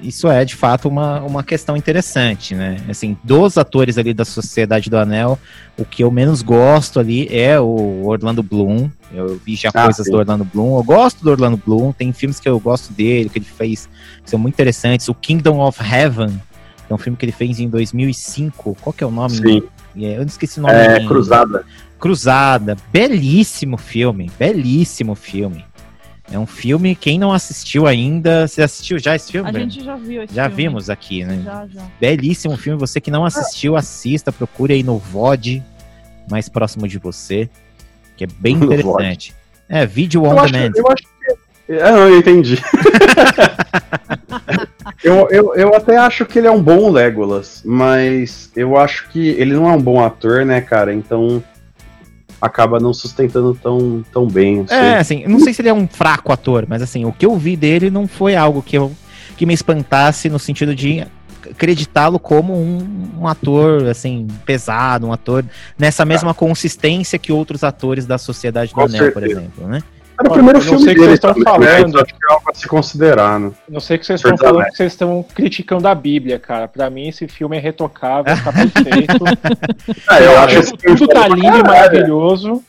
isso é de fato uma, uma questão interessante, né? Assim, dos atores ali da Sociedade do Anel, o que eu menos gosto ali é o Orlando Bloom. Eu vi já ah, coisas sim. do Orlando Bloom. Eu gosto do Orlando Bloom, tem filmes que eu gosto dele, que ele fez, que são muito interessantes. O Kingdom of Heaven, que é um filme que ele fez em 2005. Qual que é o nome? Sim. É, eu não esqueci o nome. É, Cruzada. Cruzada. Belíssimo filme, belíssimo filme. É um filme, quem não assistiu ainda, você assistiu já esse filme? A gente já viu esse Já filme. vimos aqui, né? Já, já. Belíssimo filme, você que não assistiu, assista, procure aí no VOD, mais próximo de você, que é bem interessante. É, vídeo on demand. Eu acho que... Ah, não, eu entendi. eu, eu, eu até acho que ele é um bom Legolas, mas eu acho que ele não é um bom ator, né, cara? Então acaba não sustentando tão, tão bem. É, assim, não sei se ele é um fraco ator, mas assim, o que eu vi dele não foi algo que, eu, que me espantasse no sentido de acreditá-lo como um, um, ator assim pesado, um ator nessa mesma consistência que outros atores da Sociedade do Com Anel, certeza. por exemplo, né? Era o primeiro filme sei que vocês estão falando. Acho que é algo a se considerar, né? Não sei que vocês estão falando que vocês estão criticando a Bíblia, cara. Pra mim, esse filme é retocável, tá perfeito. ah, eu acho que tudo tá lindo e maravilhoso.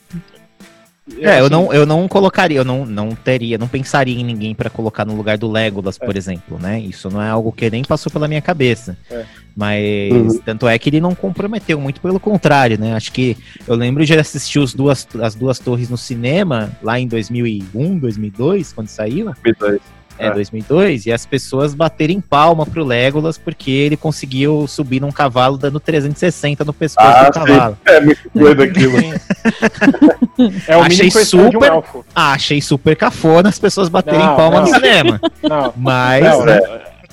É, eu, assim, não, eu não colocaria, eu não, não teria, não pensaria em ninguém para colocar no lugar do Legolas, por é. exemplo, né? Isso não é algo que nem passou pela minha cabeça. É. Mas uhum. tanto é que ele não comprometeu, muito pelo contrário, né? Acho que eu lembro de assistir os duas, as duas torres no cinema lá em 2001, 2002, quando saiu. 2002. É, 2002, é. e as pessoas baterem palma pro Legolas porque ele conseguiu subir num cavalo dando 360 no pescoço ah, do cavalo. Sim. É muito doido aquilo. é o achei super, um ah, achei super cafona as pessoas baterem não, palma não. no cinema. Não. Mas não, né?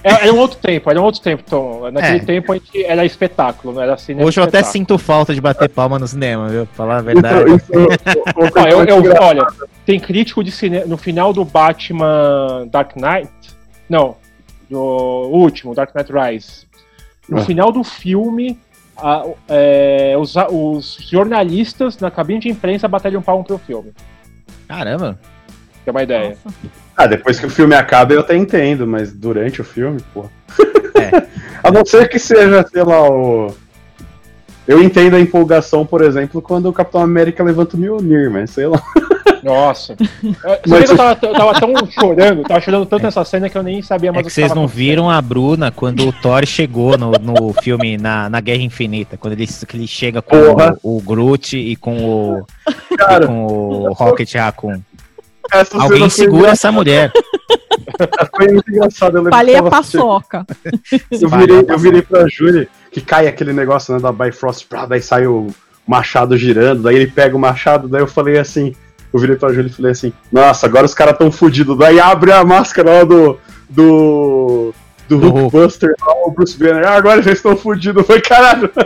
É, era um outro tempo, era um outro tempo, Tom. Naquele é. tempo a gente era espetáculo, não era cinema. Hoje eu até sinto falta de bater palma no cinema, viu? Pra falar a verdade. Isso, isso, eu, eu, olha, tem crítico de cinema. No final do Batman Dark Knight. Não, do último, Dark Knight Rise. No ah. final do filme, a, é, os, os, jornalistas na cabine de imprensa batalham palma pro filme. Caramba! Tem uma ideia. Nossa. Ah, depois que o filme acaba eu até entendo, mas durante o filme, pô. É. a não ser que seja, sei lá, o. Eu entendo a empolgação, por exemplo, quando o Capitão América levanta o Mjolnir, mas sei lá. Nossa. Mas... Eu, tava, eu tava tão chorando, tava chorando tanto é. nessa cena que eu nem sabia mais é que vocês não viram a Bruna quando o Thor chegou no, no filme na, na Guerra Infinita, quando ele, que ele chega com o, o, Groot e com o, Cara, e com o Rocket Raccoon. Essa Alguém segura essa mulher. Foi muito engraçado. Eu Falei a paçoca. Eu virei, eu virei pra Júlia, que cai aquele negócio né, da Bifrost, daí sai o machado girando, daí ele pega o machado, daí eu falei assim, eu virei pra Júlia e falei assim, nossa, agora os caras tão fodidos. Daí abre a máscara lá do. do. Do, Hulkbuster lá, o Bruce Banner. Ah, agora vocês estão fodidos. Foi caralho.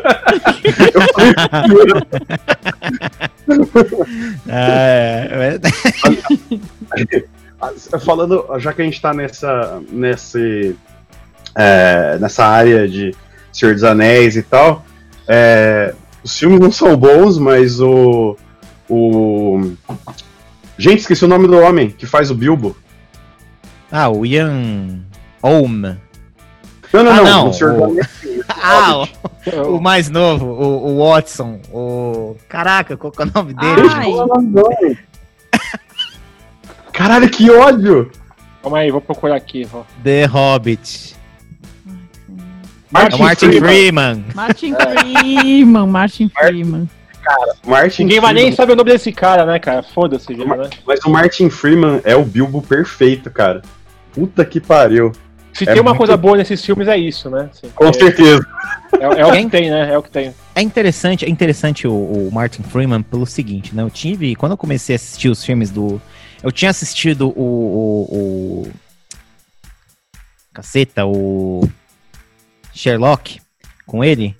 eu falei, é, é Falando, já que a gente tá nessa, nesse, é, nessa área de Senhor dos Anéis e tal, é, os filmes não são bons, mas o, o. Gente, esqueci o nome do homem que faz o Bilbo. Ah, o Ian Holm. Não, não, ah, não. não. O Senhor o... ah, o, o, mais novo, o, o, Watson. O. Caraca, qual é o nome dele? Ai. Caralho, que ódio! Calma aí, vou procurar aqui. Ó. The Hobbit. Martin, Martin Freeman. Martin Freeman, Martin Freeman. Cara, Martin Ninguém vai nem saber o nome desse cara, né, cara? Foda-se, né? Mas o Martin Freeman é o Bilbo perfeito, cara. Puta que pariu. Se é tem uma muito... coisa boa nesses filmes é isso, né? Assim, Com é, certeza. É, é, o que tem, né? É o que tem. É interessante, é interessante o, o, Martin Freeman pelo seguinte, né? Eu tive, quando eu comecei a assistir os filmes do. Eu tinha assistido o. o, o caceta, o. Sherlock com ele.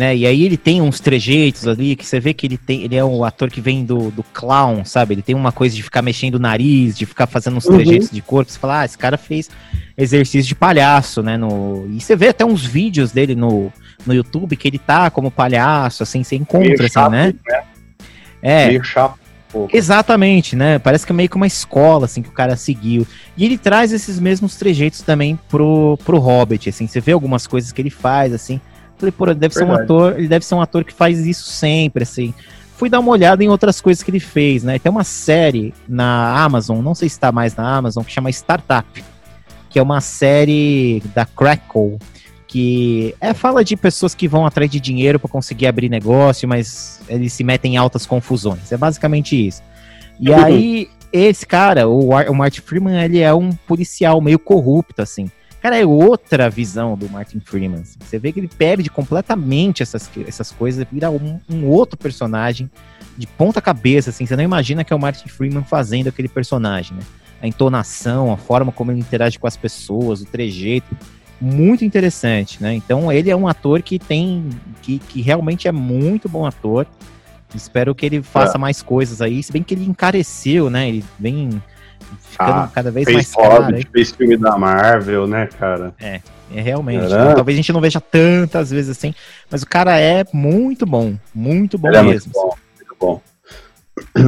Né? E aí ele tem uns trejeitos ali que você vê que ele tem, ele é um ator que vem do, do clown, sabe? Ele tem uma coisa de ficar mexendo o nariz, de ficar fazendo uns uhum. trejeitos de corpo. Você fala, ah, esse cara fez exercício de palhaço, né? No... E você vê até uns vídeos dele no, no YouTube que ele tá como palhaço, assim, você encontra, meio assim, chato, né? né? É. Meio chato. Exatamente, né? Parece que é meio que uma escola, assim, que o cara seguiu. E ele traz esses mesmos trejeitos também pro, pro Hobbit, assim. Você vê algumas coisas que ele faz, assim. Falei, pô, ele deve Verdade. ser um ator, ele deve ser um ator que faz isso sempre, assim. Fui dar uma olhada em outras coisas que ele fez, né? Tem uma série na Amazon, não sei se está mais na Amazon, que chama Startup, que é uma série da Crackle, que é fala de pessoas que vão atrás de dinheiro para conseguir abrir negócio, mas eles se metem em altas confusões. É basicamente isso. E uhum. aí esse cara, o, o Martin Freeman, ele é um policial meio corrupto assim. Cara, é outra visão do Martin Freeman. Assim. Você vê que ele perde completamente essas, essas coisas, vira um, um, outro personagem de ponta cabeça, assim. Você não imagina que é o Martin Freeman fazendo aquele personagem, né? A entonação, a forma como ele interage com as pessoas, o trejeito, muito interessante, né? Então ele é um ator que tem, que, que realmente é muito bom ator. Espero que ele faça é. mais coisas aí, se bem que ele encareceu, né? Ele vem ficando ah, cada vez mais caro. Hobbit, fez filme da Marvel, né, cara? É, é realmente. Então, talvez a gente não veja tantas vezes assim, mas o cara é muito bom, muito bom ele mesmo. É muito bom, muito bom.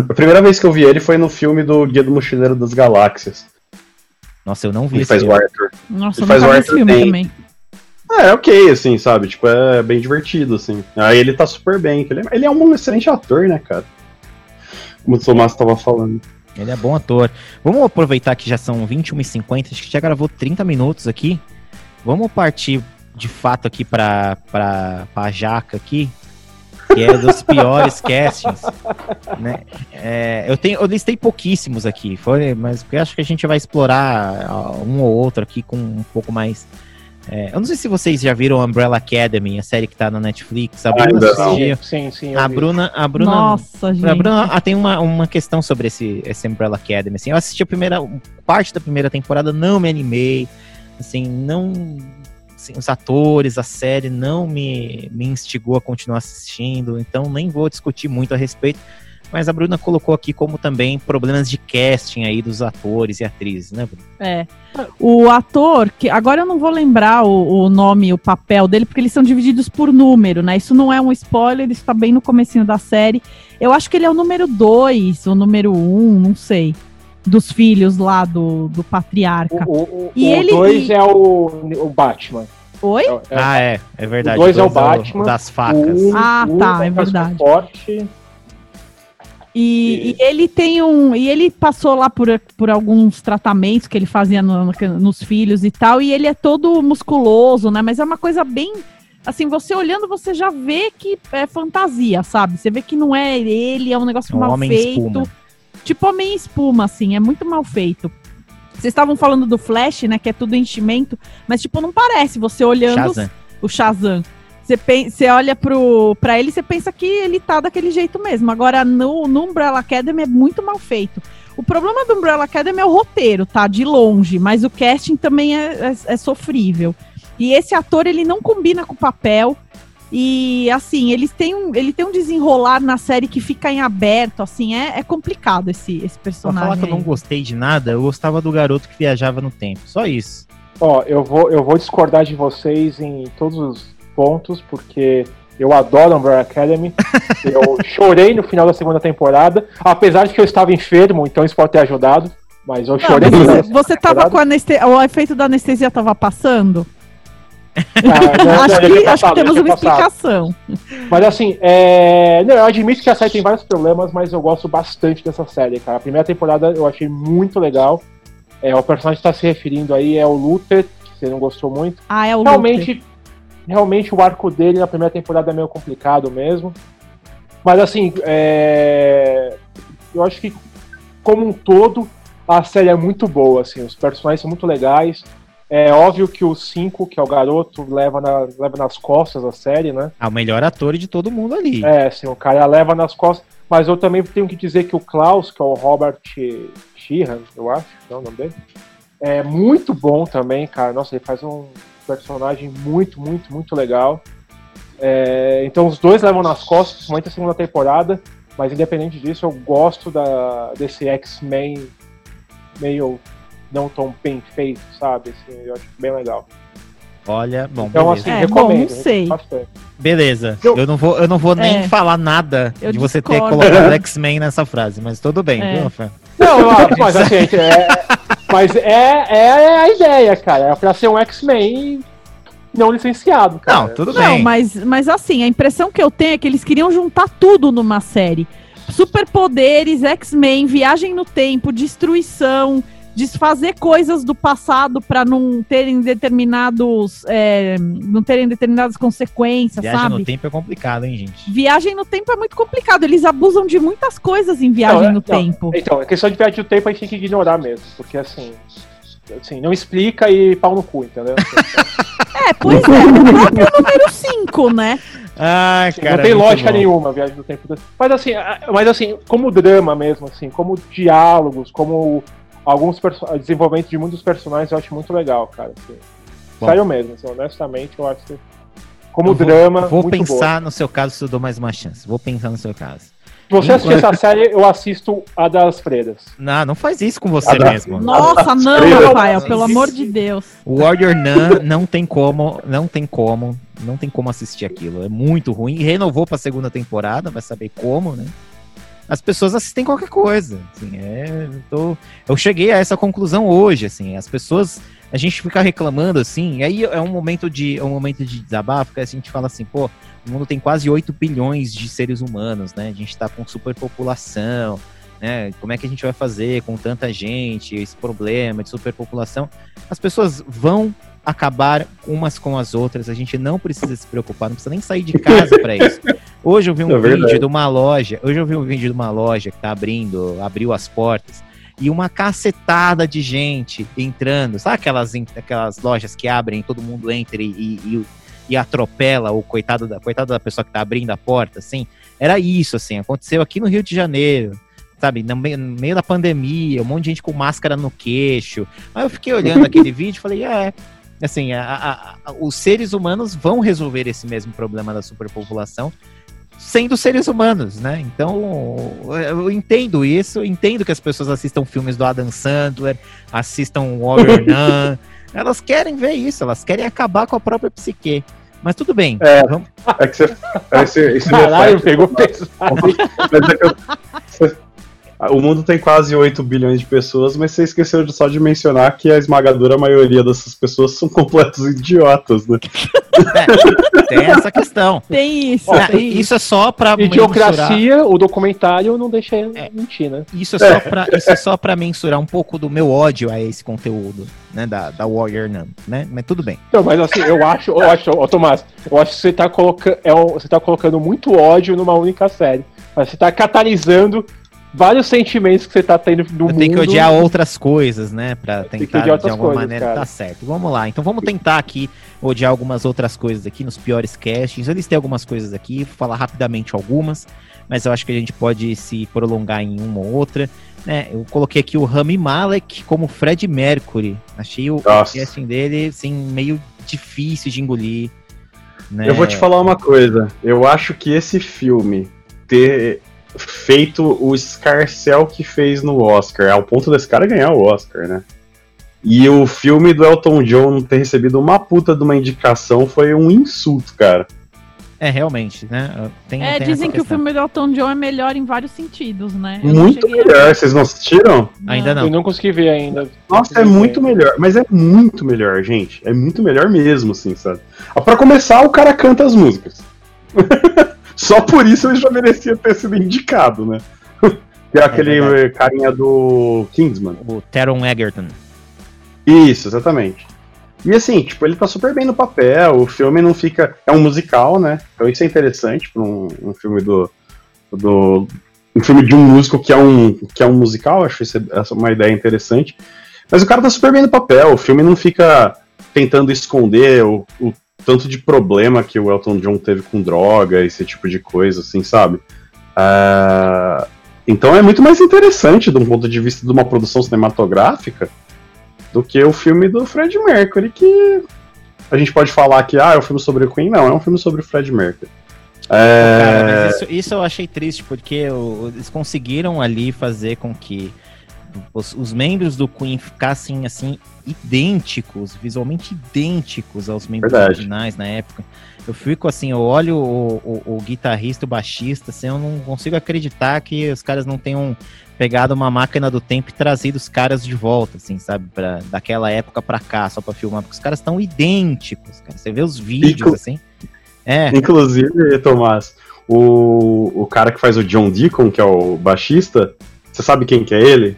A primeira vez que eu vi ele foi no filme do Guia do Mochileiro das Galáxias. Nossa, eu não vi ele faz o Arthur. Nossa, ele faz o Arthur filme tem... também. É, é, ok, assim, sabe? Tipo, é bem divertido, assim. Aí ele tá super bem. Ele, é, ele é um excelente ator, né, cara? Como o Tomás tava falando. Ele é bom ator. Vamos aproveitar que já são 21h50, acho que já gravou 30 minutos aqui. Vamos partir de fato aqui pra, pra, pra Jaca aqui, que é dos piores castings. Né? É, eu, tenho, eu listei pouquíssimos aqui, foi, mas porque acho que a gente vai explorar um ou outro aqui com um pouco mais é, eu não sei se vocês já viram Umbrella Academy, a série que tá na Netflix. A Bruna assistiu. Sim, sim. A Bruna, a Bruna. Nossa, gente. A Bruna ah, tem uma, uma questão sobre esse, esse Umbrella Academy. Assim, eu assisti a primeira parte da primeira temporada, não me animei. Assim, não. Assim, os atores, a série não me, me instigou a continuar assistindo. Então, nem vou discutir muito a respeito mas a Bruna colocou aqui como também problemas de casting aí dos atores e atrizes, né, Bruna? É. O ator, que agora eu não vou lembrar o, o nome, o papel dele, porque eles são divididos por número, né? Isso não é um spoiler, ele está bem no comecinho da série. Eu acho que ele é o número 2, o número 1, um, não sei. Dos filhos lá do, do patriarca. O 2 e ele dois e... é o, o Batman. Oi? É, é, ah, é, é verdade. O 2 é o Batman. das facas. Um, ah, tá, é verdade. Forte. E, e, ele tem um. E ele passou lá por, por alguns tratamentos que ele fazia no, no, nos filhos e tal. E ele é todo musculoso, né? Mas é uma coisa bem. Assim, você olhando, você já vê que é fantasia, sabe? Você vê que não é ele, é um negócio é um mal feito. Espuma. Tipo homem espuma, assim, é muito mal feito. Vocês estavam falando do Flash, né? Que é tudo enchimento, mas, tipo, não parece você olhando Shazam. o Shazam. Você, você olha pro, pra ele e você pensa que ele tá daquele jeito mesmo. Agora, no, no Umbrella Academy é muito mal feito. O problema do Umbrella Academy é o roteiro, tá? De longe, mas o casting também é, é, é sofrível. E esse ator, ele não combina com o papel. E assim, eles têm um, ele tem um desenrolar na série que fica em aberto, assim, é, é complicado esse, esse personagem. Pra falar que eu não gostei de nada, eu gostava do garoto que viajava no tempo. Só isso. Ó, eu vou, eu vou discordar de vocês em todos os pontos, porque eu adoro Umbrella Academy. eu chorei no final da segunda temporada, apesar de que eu estava enfermo, então isso pode ter ajudado. Mas eu chorei. Não, você, você tava com anestesia. O efeito da anestesia tava passando? Ah, não, acho, que, acho que temos uma explicação. Mas assim, é... não, eu admito que a série tem vários problemas, mas eu gosto bastante dessa série, cara. A primeira temporada eu achei muito legal. É, o personagem que está se referindo aí é o Luther, que você não gostou muito. Ah, é o realmente, Luther. Realmente o arco dele na primeira temporada é meio complicado mesmo. Mas assim, é... eu acho que como um todo a série é muito boa, assim, os personagens são muito legais. É óbvio que o 5, que é o garoto, leva, na, leva nas costas a série, né? É o melhor ator de todo mundo ali. É, sim, o cara leva nas costas. Mas eu também tenho que dizer que o Klaus, que é o Robert Sheehan, eu acho, não é o nome dele, é muito bom também, cara. Nossa, ele faz um personagem muito, muito, muito legal. É, então os dois levam nas costas, principalmente a segunda temporada. Mas independente disso, eu gosto da, desse X-Men meio não tão bem feito, sabe? Assim, eu acho bem legal. Olha, bom, então, beleza. assim, é, recomendo. Bom, não sei. Beleza. Eu, eu, não vou, eu não vou nem é. falar nada eu de você discordo. ter colocado X-Men nessa frase, mas tudo bem, é. viu, Fê? Não, não, mas assim, é, mas é, é a ideia, cara. É pra ser um X-Men não licenciado, cara. Não, tudo bem. Não, mas, mas assim, a impressão que eu tenho é que eles queriam juntar tudo numa série. Superpoderes, X-Men, viagem no tempo, destruição, desfazer coisas do passado para não terem determinados é, não terem determinadas consequências, viagem sabe? Viagem no tempo é complicado, hein, gente? Viagem no tempo é muito complicado. Eles abusam de muitas coisas em viagem não, no não, tempo. Então, a questão de viagem no tempo a gente tem que ignorar mesmo, porque assim, assim, não explica e pau no cu, entendeu? é, pois é, o próprio número 5, né? Ah, cara, não tem lógica bom. nenhuma a viagem no tempo. Mas assim, mas assim, como drama mesmo, assim, como diálogos, como alguns desenvolvimentos de muitos personagens eu acho muito legal, cara. Assim. Sério mesmo, assim, honestamente, eu acho que como eu vou, drama. Vou pensar boa. no seu caso se eu dou mais uma chance. Vou pensar no seu caso. Se você assistir essa série, eu assisto a das freiras. Não, não faz isso com você mesmo. Nossa, não, Rafael, pelo amor de Deus. O Warrior Nun não tem como, não tem como, não tem como assistir aquilo. É muito ruim. Renovou pra segunda temporada, vai saber como, né? As pessoas assistem qualquer coisa. Assim, é, eu, tô, eu cheguei a essa conclusão hoje, assim, as pessoas, a gente fica reclamando assim, e aí é um momento de, é um momento de desabafo que a gente fala assim, pô, o mundo tem quase 8 bilhões de seres humanos, né? A gente tá com superpopulação, né? Como é que a gente vai fazer com tanta gente, esse problema de superpopulação? As pessoas vão acabar umas com as outras, a gente não precisa se preocupar, não precisa nem sair de casa para isso. Hoje eu vi um é vídeo de uma loja, hoje eu vi um vídeo de uma loja que tá abrindo, abriu as portas, e uma cacetada de gente entrando, sabe aquelas, aquelas lojas que abrem, todo mundo entra e, e, e atropela o coitado da, coitado da pessoa que tá abrindo a porta, assim, era isso, assim, aconteceu aqui no Rio de Janeiro, sabe, no meio, no meio da pandemia, um monte de gente com máscara no queixo, aí eu fiquei olhando aquele vídeo e falei, é, assim, a, a, os seres humanos vão resolver esse mesmo problema da superpopulação sendo seres humanos, né? Então, eu entendo isso, entendo que as pessoas assistam filmes do Adam Sandler, assistam Warrior Nun, elas querem ver isso, elas querem acabar com a própria psique. Mas tudo bem. É, vamos... é que você. Esse, esse Caralho, pegou pesado. Mas é que eu, o mundo tem quase 8 bilhões de pessoas, mas você esqueceu de só de mencionar que a esmagadora maioria dessas pessoas são completos idiotas, né? É, tem essa questão. Tem isso. É, tem isso é só pra Idiocracia, mensurar... o documentário não deixa é, mentir, né? Isso é, só pra, isso é só pra mensurar um pouco do meu ódio a esse conteúdo, né? Da, da Warrior Nun, né? Mas tudo bem. Não, mas assim, eu acho, eu acho, ô, Tomás, eu acho que você tá, coloca, é, você tá colocando muito ódio numa única série. Mas você tá catalisando vários sentimentos que você tá tendo no mundo. Tem que odiar outras coisas, né? Pra tentar, de alguma coisas, maneira, cara. tá certo. Vamos lá. Então vamos tentar aqui odiar algumas outras coisas aqui nos piores castings. Eu listei algumas coisas aqui, vou falar rapidamente algumas, mas eu acho que a gente pode se prolongar em uma ou outra. Né, eu coloquei aqui o Rami Malek como Fred Mercury. Achei o Nossa. casting dele, assim, meio difícil de engolir. Né? Eu vou te falar uma coisa. Eu acho que esse filme ter feito o Scarcel que fez no Oscar, ao ponto desse cara ganhar o Oscar, né? E o filme do Elton John não ter recebido uma puta de uma indicação foi um insulto, cara. É, realmente, né? Tem, é, tem dizem que o filme do Elton John é melhor em vários sentidos, né? Eu muito melhor, a... vocês não assistiram? Não. Ainda não. Eu não consegui ver ainda. Nossa, é muito ver. melhor, mas é muito melhor, gente. É muito melhor mesmo, assim, sabe? Pra começar, o cara canta as músicas. Só por isso ele já merecia ter sido indicado, né? Que é aquele é carinha do Kingsman. O Teron Egerton. Isso, exatamente. E assim, tipo, ele tá super bem no papel, o filme não fica. É um musical, né? Então isso é interessante pra um, um filme do, do. Um filme de um músico que é um, que é um musical, acho isso é uma ideia interessante. Mas o cara tá super bem no papel, o filme não fica tentando esconder o, o tanto de problema que o Elton John teve com droga, esse tipo de coisa, assim, sabe? Uh, então é muito mais interessante, de um ponto de vista de uma produção cinematográfica, do que o filme do Fred Mercury, que a gente pode falar que ah, é um filme sobre o Queen, não, é um filme sobre o Fred Mercury. É... Cara, isso, isso, eu achei triste, porque eles conseguiram ali fazer com que os, os, membros do Queen ficassem assim idênticos, visualmente idênticos aos membros Verdade. originais na época. Eu fico assim, eu olho o, o, o guitarrista, o baixista, assim, eu não consigo acreditar que os caras não tenham pegado uma máquina do tempo e trazido os caras de volta, assim, sabe? Pra, daquela época pra cá, só pra filmar, porque os caras estão idênticos, cara. Você vê os vídeos, Inclu assim. É. Inclusive, Tomás, o, o cara que faz o John Deacon, que é o baixista, você sabe quem que é ele?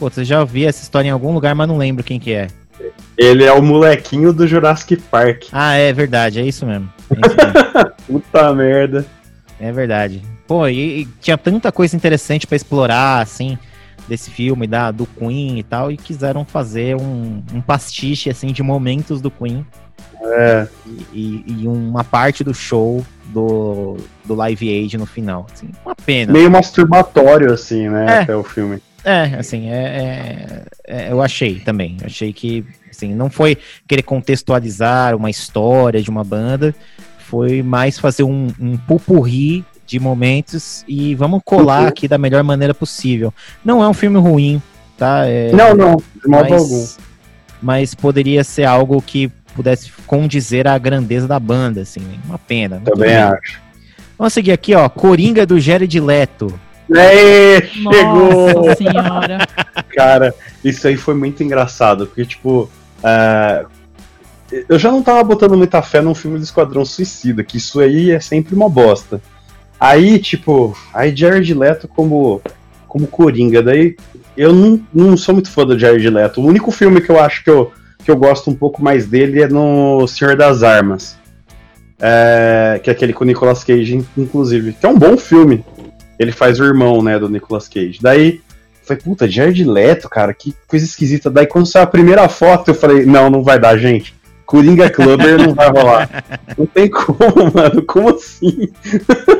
Pô, você já ouvi essa história em algum lugar, mas não lembro quem que é. Ele é o molequinho do Jurassic Park. Ah, é verdade, é isso mesmo. É isso mesmo. Puta merda. É verdade. Pô, e, e tinha tanta coisa interessante para explorar, assim, desse filme, da, do Queen e tal, e quiseram fazer um, um pastiche, assim, de momentos do Queen. É. E, e, uma parte do show do, do Live Aid no final. Assim, uma pena. Meio masturbatório, assim, né? É. Até o filme. É, assim, é, é, é, eu achei também. Achei que assim, não foi querer contextualizar uma história de uma banda, foi mais fazer um, um pupurri de momentos e vamos colar uhum. aqui da melhor maneira possível. Não é um filme ruim, tá? É, não, não, de modo mas, algum. Mas poderia ser algo que pudesse condizer à grandeza da banda, assim, uma pena. Também acho. Vamos seguir aqui, ó, Coringa do Jared Leto. É, chegou! Nossa senhora. Cara, isso aí foi muito engraçado, porque, tipo, uh, eu já não tava botando muita fé num filme do Esquadrão Suicida, que isso aí é sempre uma bosta. Aí, tipo, aí Jared Leto como, como Coringa, daí eu não, não sou muito fã do Jared Leto. O único filme que eu acho que eu, que eu gosto um pouco mais dele é no Senhor das Armas. É, que é aquele com o Nicolas Cage, inclusive. Que é um bom filme. Ele faz o irmão, né, do Nicolas Cage. Daí, falei, puta, Jared Leto, cara, que coisa esquisita. Daí, quando saiu a primeira foto, eu falei, não, não vai dar, gente. Coringa Clubber não vai rolar. Não tem como, mano. Como assim?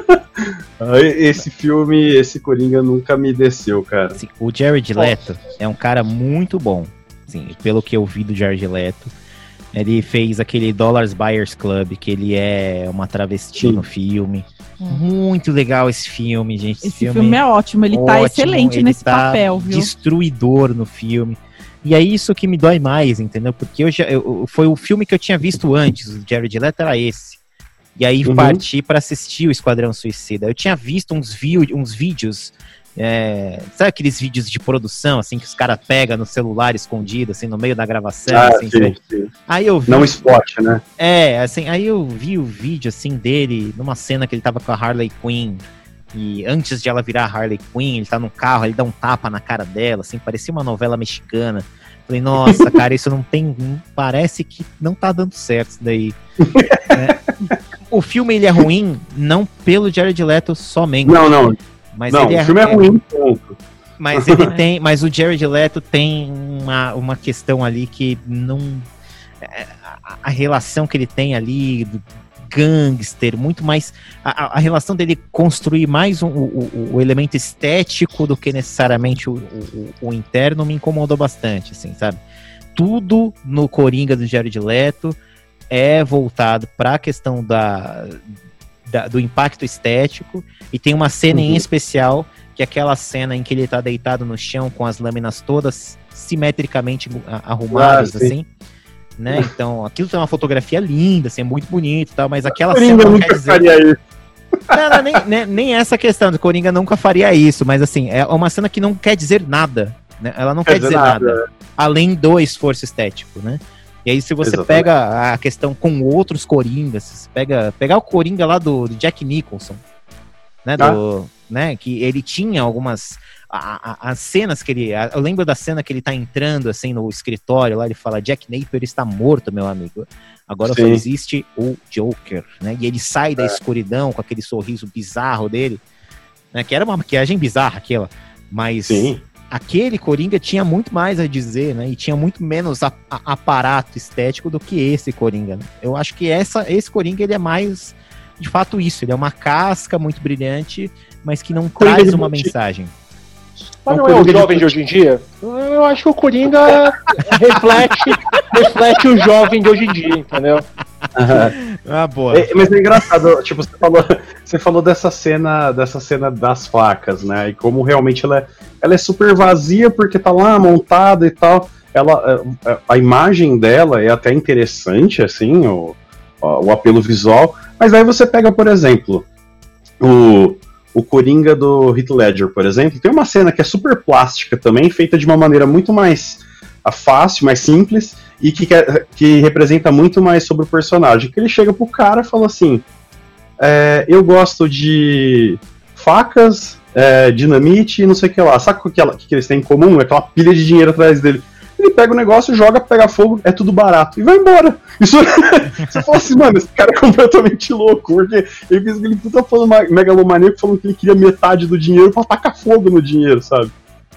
esse filme, esse Coringa nunca me desceu, cara. O Jared Leto é um cara muito bom. Assim, pelo que eu vi do Jared Leto. Ele fez aquele Dollars Buyers Club, que ele é uma travesti Sim. no filme. Muito legal esse filme, gente. Esse, esse filme, filme, é ótimo, ele tá ótimo, tá excelente ele nesse tá papel, viu? Destruidor no filme. E é isso que me dói mais, entendeu? Porque eu já, eu, foi o filme que eu tinha visto antes, o Jared Leto era esse. E aí uhum. parti para assistir o Esquadrão Suicida. Eu tinha visto uns, vi uns vídeos é, sabe aqueles vídeos de produção, assim, que os caras pegam no celular escondido, assim, no meio da gravação? Ah, assim, sim, sim. Aí eu vi. Não spot, né? É, assim, aí eu vi o vídeo, assim, dele, numa cena que ele tava com a Harley Quinn. E antes de ela virar Harley Quinn, ele tá no carro, ele dá um tapa na cara dela, assim, parecia uma novela mexicana. Falei, nossa, cara, isso não tem. Parece que não tá dando certo isso daí. é. O filme ele é ruim, não pelo Jared Leto somente. Não, não. Mas não, ele é, o filme é, é ruim, ponto. Mas ele tem. Mas o Jared Leto tem uma, uma questão ali que não. É, a, a relação que ele tem ali do gangster, muito mais. A, a relação dele construir mais um, o, o, elemento estético do que necessariamente o, o, o, interno me incomodou bastante, assim, sabe? Tudo no Coringa do Jared Leto é voltado para a questão da, da, do impacto estético e tem uma cena uhum. em especial que é aquela cena em que ele tá deitado no chão com as lâminas todas simetricamente arrumadas, ah, assim. né? Então, aquilo tem uma fotografia linda, assim, é muito bonito e tal, mas aquela Coringa cena não quer dizer... faria isso. Não, não, nem, nem, nem, essa questão, do Coringa nunca faria isso, mas assim, é uma cena que não quer dizer nada, né? Ela não quer, quer dizer, dizer nada, nada, além do esforço estético, né? E aí, se você Exatamente. pega a questão com outros Coringas, pega pegar o Coringa lá do, do Jack Nicholson, né? Ah. Do, né? Que ele tinha algumas a, a, as cenas que ele. A, eu lembro da cena que ele tá entrando assim no escritório lá, ele fala: Jack Napier está morto, meu amigo. Agora Sim. só existe o Joker, né? E ele sai da é. escuridão com aquele sorriso bizarro dele, né? Que era uma maquiagem bizarra aquela. Mas Sim. Aquele Coringa tinha muito mais a dizer, né? E tinha muito menos a, aparato estético do que esse Coringa. Né? Eu acho que essa, esse Coringa ele é mais de fato isso. Ele é uma casca muito brilhante, mas que não Coringa traz uma mensagem. Mas não é o jovem de hoje em dia? Eu acho que o Coringa reflete, reflete o jovem de hoje em dia, entendeu? Uhum. Ah, boa. É, mas é engraçado, tipo, você falou, você falou dessa cena, dessa cena das facas, né? E como realmente ela é, ela é super vazia porque tá lá montada e tal. Ela, é, é, a imagem dela é até interessante, assim, o, o apelo visual. Mas aí você pega, por exemplo, o o Coringa do Heath Ledger, por exemplo, tem uma cena que é super plástica também, feita de uma maneira muito mais ah, fácil, mais simples, e que, que representa muito mais sobre o personagem. Que ele chega pro cara e fala assim: é, Eu gosto de facas, é, dinamite e não sei o que lá. Sabe o que, que eles têm em comum? Aquela pilha de dinheiro atrás dele. Ele pega o negócio, joga, pega fogo, é tudo barato. E vai embora. Isso. você fala assim, mano, esse cara é completamente louco. Porque ele fez aquele puta falando megalomaníaco falando que ele queria metade do dinheiro pra tacar fogo no dinheiro, sabe?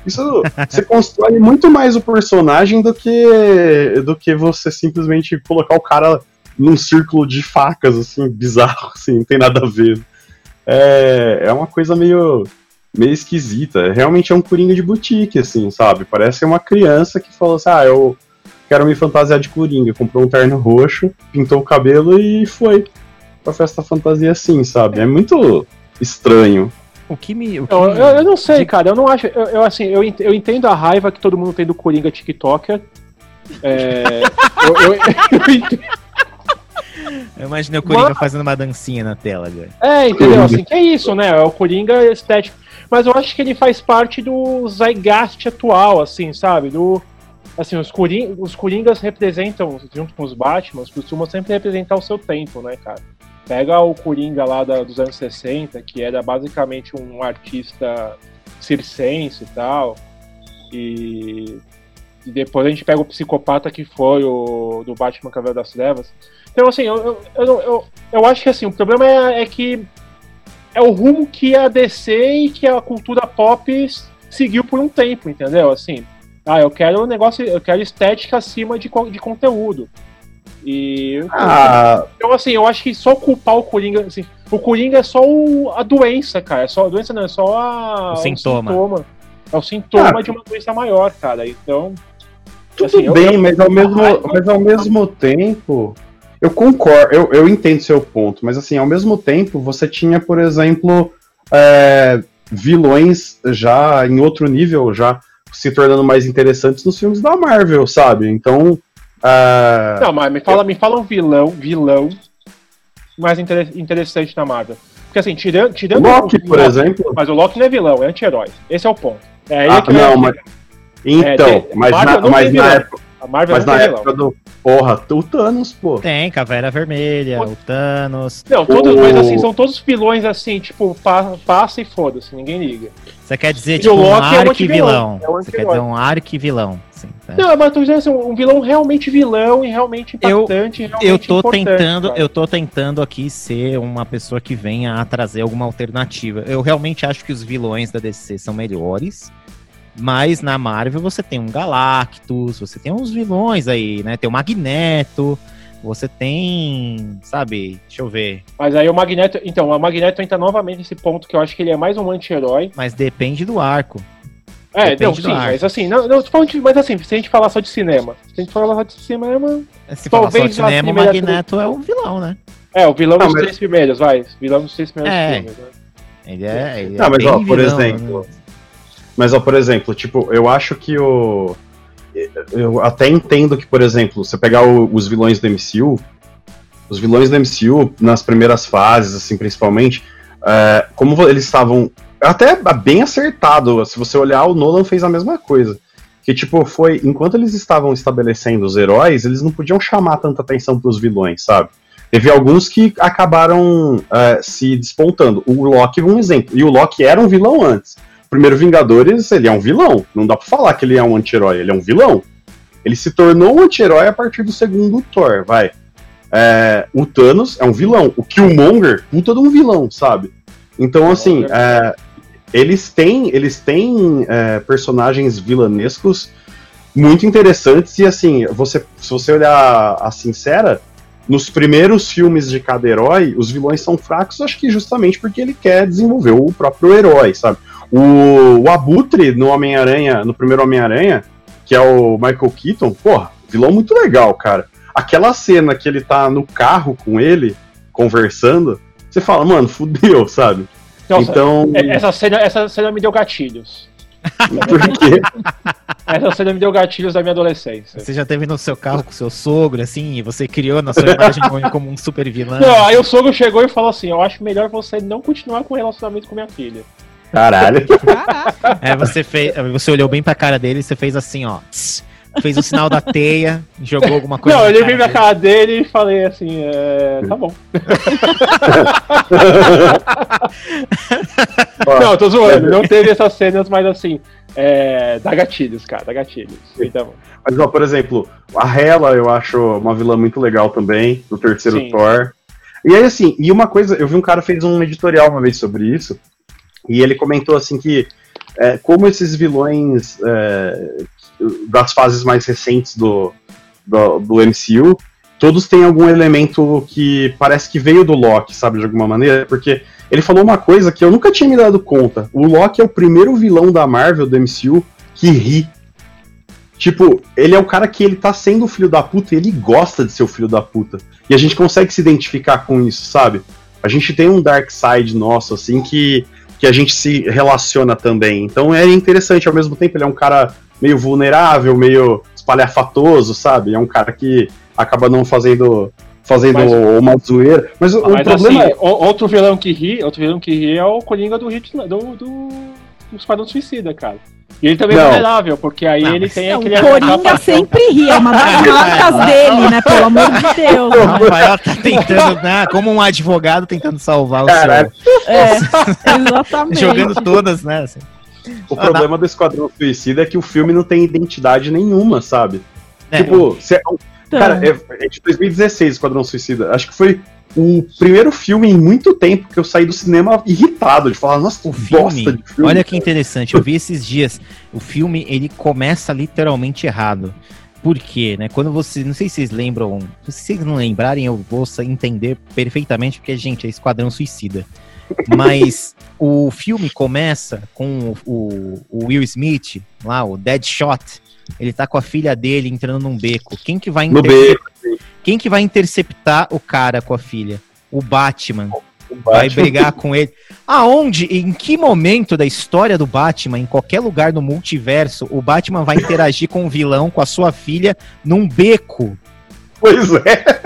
Isso você constrói muito mais o personagem do que do que você simplesmente colocar o cara num círculo de facas, assim, bizarro, assim, não tem nada a ver. É, é uma coisa meio meio esquisita. Realmente é um Coringa de boutique, assim, sabe? Parece uma criança que falou assim: ah, eu quero me fantasiar de Coringa. Comprou um terno roxo, pintou o cabelo e foi pra festa fantasia assim, sabe? É muito estranho. O que me. O que eu, eu, eu, não sei, cara. Eu não acho. Eu, eu, assim, eu, eu entendo a raiva que todo mundo tem do Coringa TikToker. É, eu, eu, eu, entendo. Eu imaginei o Coringa Mas... fazendo uma dancinha na tela, velho. É, entendeu? Assim, que é isso, né? É o Coringa estético mas eu acho que ele faz parte do zeitgeist atual, assim, sabe? Do, assim, os, Coring os Coringas representam, junto com os Batman, costumam sempre representar o seu tempo, né, cara? Pega o Coringa lá da, dos anos 60, que era basicamente um artista circense e tal, e, e depois a gente pega o psicopata que foi o do Batman Cavaleiro das Trevas. Então, assim, eu, eu, eu, eu, eu acho que assim, o problema é, é que é o rumo que a DC e que a cultura pop seguiu por um tempo, entendeu? Assim, ah, eu quero um negócio, eu quero estética acima de, de conteúdo. E ah. então assim, eu acho que só culpar o Coringa, assim, o Coringa é só o, a doença, cara, é só a doença não, é só a, o, sintoma. o sintoma. É o sintoma ah. de uma doença maior, cara. Então, tudo assim, bem, eu, mas ao mesmo, mas ao mesmo tempo, eu concordo, eu, eu entendo seu ponto, mas assim, ao mesmo tempo, você tinha, por exemplo, é, vilões já em outro nível, já se tornando mais interessantes nos filmes da Marvel, sabe? Então. É... Não, mas me fala, me fala um vilão, vilão mais inter interessante da Marvel. Porque assim, tirando. tirando Loki, o, por Loki, exemplo. Mas o Loki não é vilão, é anti-herói. Esse é o ponto. É ah, não, mas. Então, é, mas, na, mas na época. A Marvel Mas na época vilão. do. Porra, o Thanos, pô. Tem, Caveira Vermelha, o, o Thanos. Não, todos, o... mas assim, são todos vilões assim, tipo, pa, passa e foda-se, ninguém liga. Você quer dizer, tipo, um arquivilão. É um Você quer dizer um arquivilão. Sim, tá. Não, mas tô dizendo assim, um vilão realmente vilão e realmente impactante. Eu, realmente eu tô tentando, cara. eu tô tentando aqui ser uma pessoa que venha a trazer alguma alternativa. Eu realmente acho que os vilões da DC são melhores. Mas na Marvel você tem um Galactus, você tem uns vilões aí, né? Tem o Magneto, você tem, sabe, deixa eu ver. Mas aí o Magneto, então, o Magneto entra novamente nesse ponto que eu acho que ele é mais um anti-herói. Mas depende do arco. É, depende não, sim, arco. mas assim, não, não, de, mas assim, se a gente falar só de cinema, se a gente falar só de cinema, se talvez falar só de cinema, o Magneto é o vilão, né? É, o vilão não, dos mas... três primeiros, vai, vilão dos três primeiros é. filmes, né? Ele é, ele não, é mas ó, por vilão, exemplo, né? Mas, ó, por exemplo, tipo, eu acho que o. eu até entendo que, por exemplo, você pegar o, os vilões do MCU, os vilões do MCU, nas primeiras fases, assim, principalmente, é, como eles estavam. Até bem acertado, se você olhar, o Nolan fez a mesma coisa. Que, tipo, foi. Enquanto eles estavam estabelecendo os heróis, eles não podiam chamar tanta atenção pros vilões, sabe? Teve alguns que acabaram é, se despontando. O Loki um exemplo. E o Loki era um vilão antes. Primeiro Vingadores, ele é um vilão. Não dá pra falar que ele é um anti-herói, ele é um vilão. Ele se tornou um anti-herói a partir do segundo Thor, vai. É, o Thanos é um vilão. O Killmonger, puta de um vilão, sabe? Então, assim, é, eles têm, eles têm é, personagens vilanescos muito interessantes e, assim, você, se você olhar a sincera, nos primeiros filmes de cada herói, os vilões são fracos, acho que justamente porque ele quer desenvolver o próprio herói, sabe? O, o Abutre no Homem-Aranha, no primeiro Homem-Aranha, que é o Michael Keaton, porra, vilão muito legal, cara aquela cena que ele tá no carro com ele, conversando, você fala, mano, fudeu, sabe? Nossa, então. É, essa cena, essa cena me deu gatilhos. Por quê? Essa cena me deu gatilhos da minha adolescência. Você já teve no seu carro com seu sogro, assim, e você criou na sua imagem como um super vilão? Não, aí o sogro chegou e falou assim: Eu acho melhor você não continuar com o relacionamento com minha filha. Caralho. É, você fez. Você olhou bem pra cara dele e você fez assim, ó. Tss, fez o sinal da teia, jogou alguma coisa. Não, eu olhei pra cara dele e falei assim, é, tá bom. não, tô zoando, não teve essas cenas, mas assim, é, dá gatilhos, cara, dá gatilhos. Então. Mas, ó, por exemplo, a Hela eu acho uma vilã muito legal também, do terceiro Sim. Thor. E aí, assim, e uma coisa, eu vi um cara fez um editorial uma vez sobre isso, e ele comentou assim que é, como esses vilões é, das fases mais recentes do, do, do, MCU, todos têm algum elemento que parece que veio do Loki, sabe, de alguma maneira, porque ele falou uma coisa que eu nunca tinha me dado conta. O Loki é o primeiro vilão da Marvel, do MCU, que ri. Tipo, ele é o cara que ele tá sendo filho da puta e ele gosta de ser o filho da puta. E a gente consegue se identificar com isso, sabe? A gente tem um dark side nosso, assim, que, que a gente se relaciona também. Então é interessante, ao mesmo tempo ele é um cara meio vulnerável, meio espalhafatoso, sabe? É um cara que acaba não fazendo fazendo mas, uma zoeira. Mas, mas o problema assim, é... outro vilão que ri, outro vilão que ri é o Coringa do Hit do, do, do Esquadrão Suicida, cara. E ele também é não. é vulnerável, porque aí não, ele tem não, aquele. O Coringa sempre ri, é uma das marcas dele, né? Pelo amor de Deus. O Rafael tá tentando, né? Como um advogado tentando salvar o Caralho. seu. É, exatamente. Jogando todas, né? Assim. O ah, problema do Esquadrão Suicida é que o filme não tem identidade nenhuma, sabe? É, tipo, cê, é cara, é, é de 2016 Esquadrão Suicida. Acho que foi o primeiro filme em muito tempo que eu saí do cinema irritado, de falar, nossa, o filme, de filme. Olha que interessante, eu vi esses dias, o filme, ele começa literalmente errado. Por quê, né? Quando você, não sei se vocês lembram, se vocês não lembrarem, eu vou entender perfeitamente, porque, gente, é Esquadrão Suicida. Mas o filme começa com o, o, Will Smith, lá, o Deadshot. Ele tá com a filha dele entrando num beco. Quem que vai interceptar? Quem que vai interceptar o cara com a filha? O Batman. o Batman. Vai brigar com ele. Aonde, em que momento da história do Batman, em qualquer lugar do multiverso, o Batman vai interagir com o vilão, com a sua filha, num beco? Pois é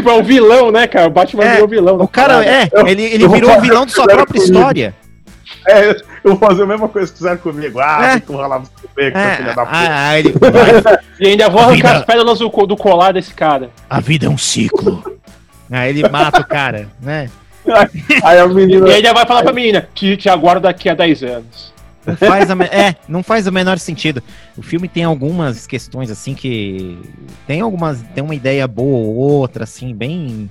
tipo, é o vilão, né, cara? O Batman é, virou vilão. O cara, é, ele, ele virou o vilão de sua própria história. É, eu vou fazer a mesma coisa que fizeram comigo. Ah, é. lá no beco, é. filha da puta. Ah, ele... e ainda vou arrancar vida... as pérolas do, do colar desse cara. A vida é um ciclo. Aí ele mata o cara, né? Aí a menina... E ainda vai falar pra menina que te aguardo daqui a 10 anos. Não faz a me... É, não faz o menor sentido. O filme tem algumas questões assim que tem algumas, tem uma ideia boa ou outra assim, bem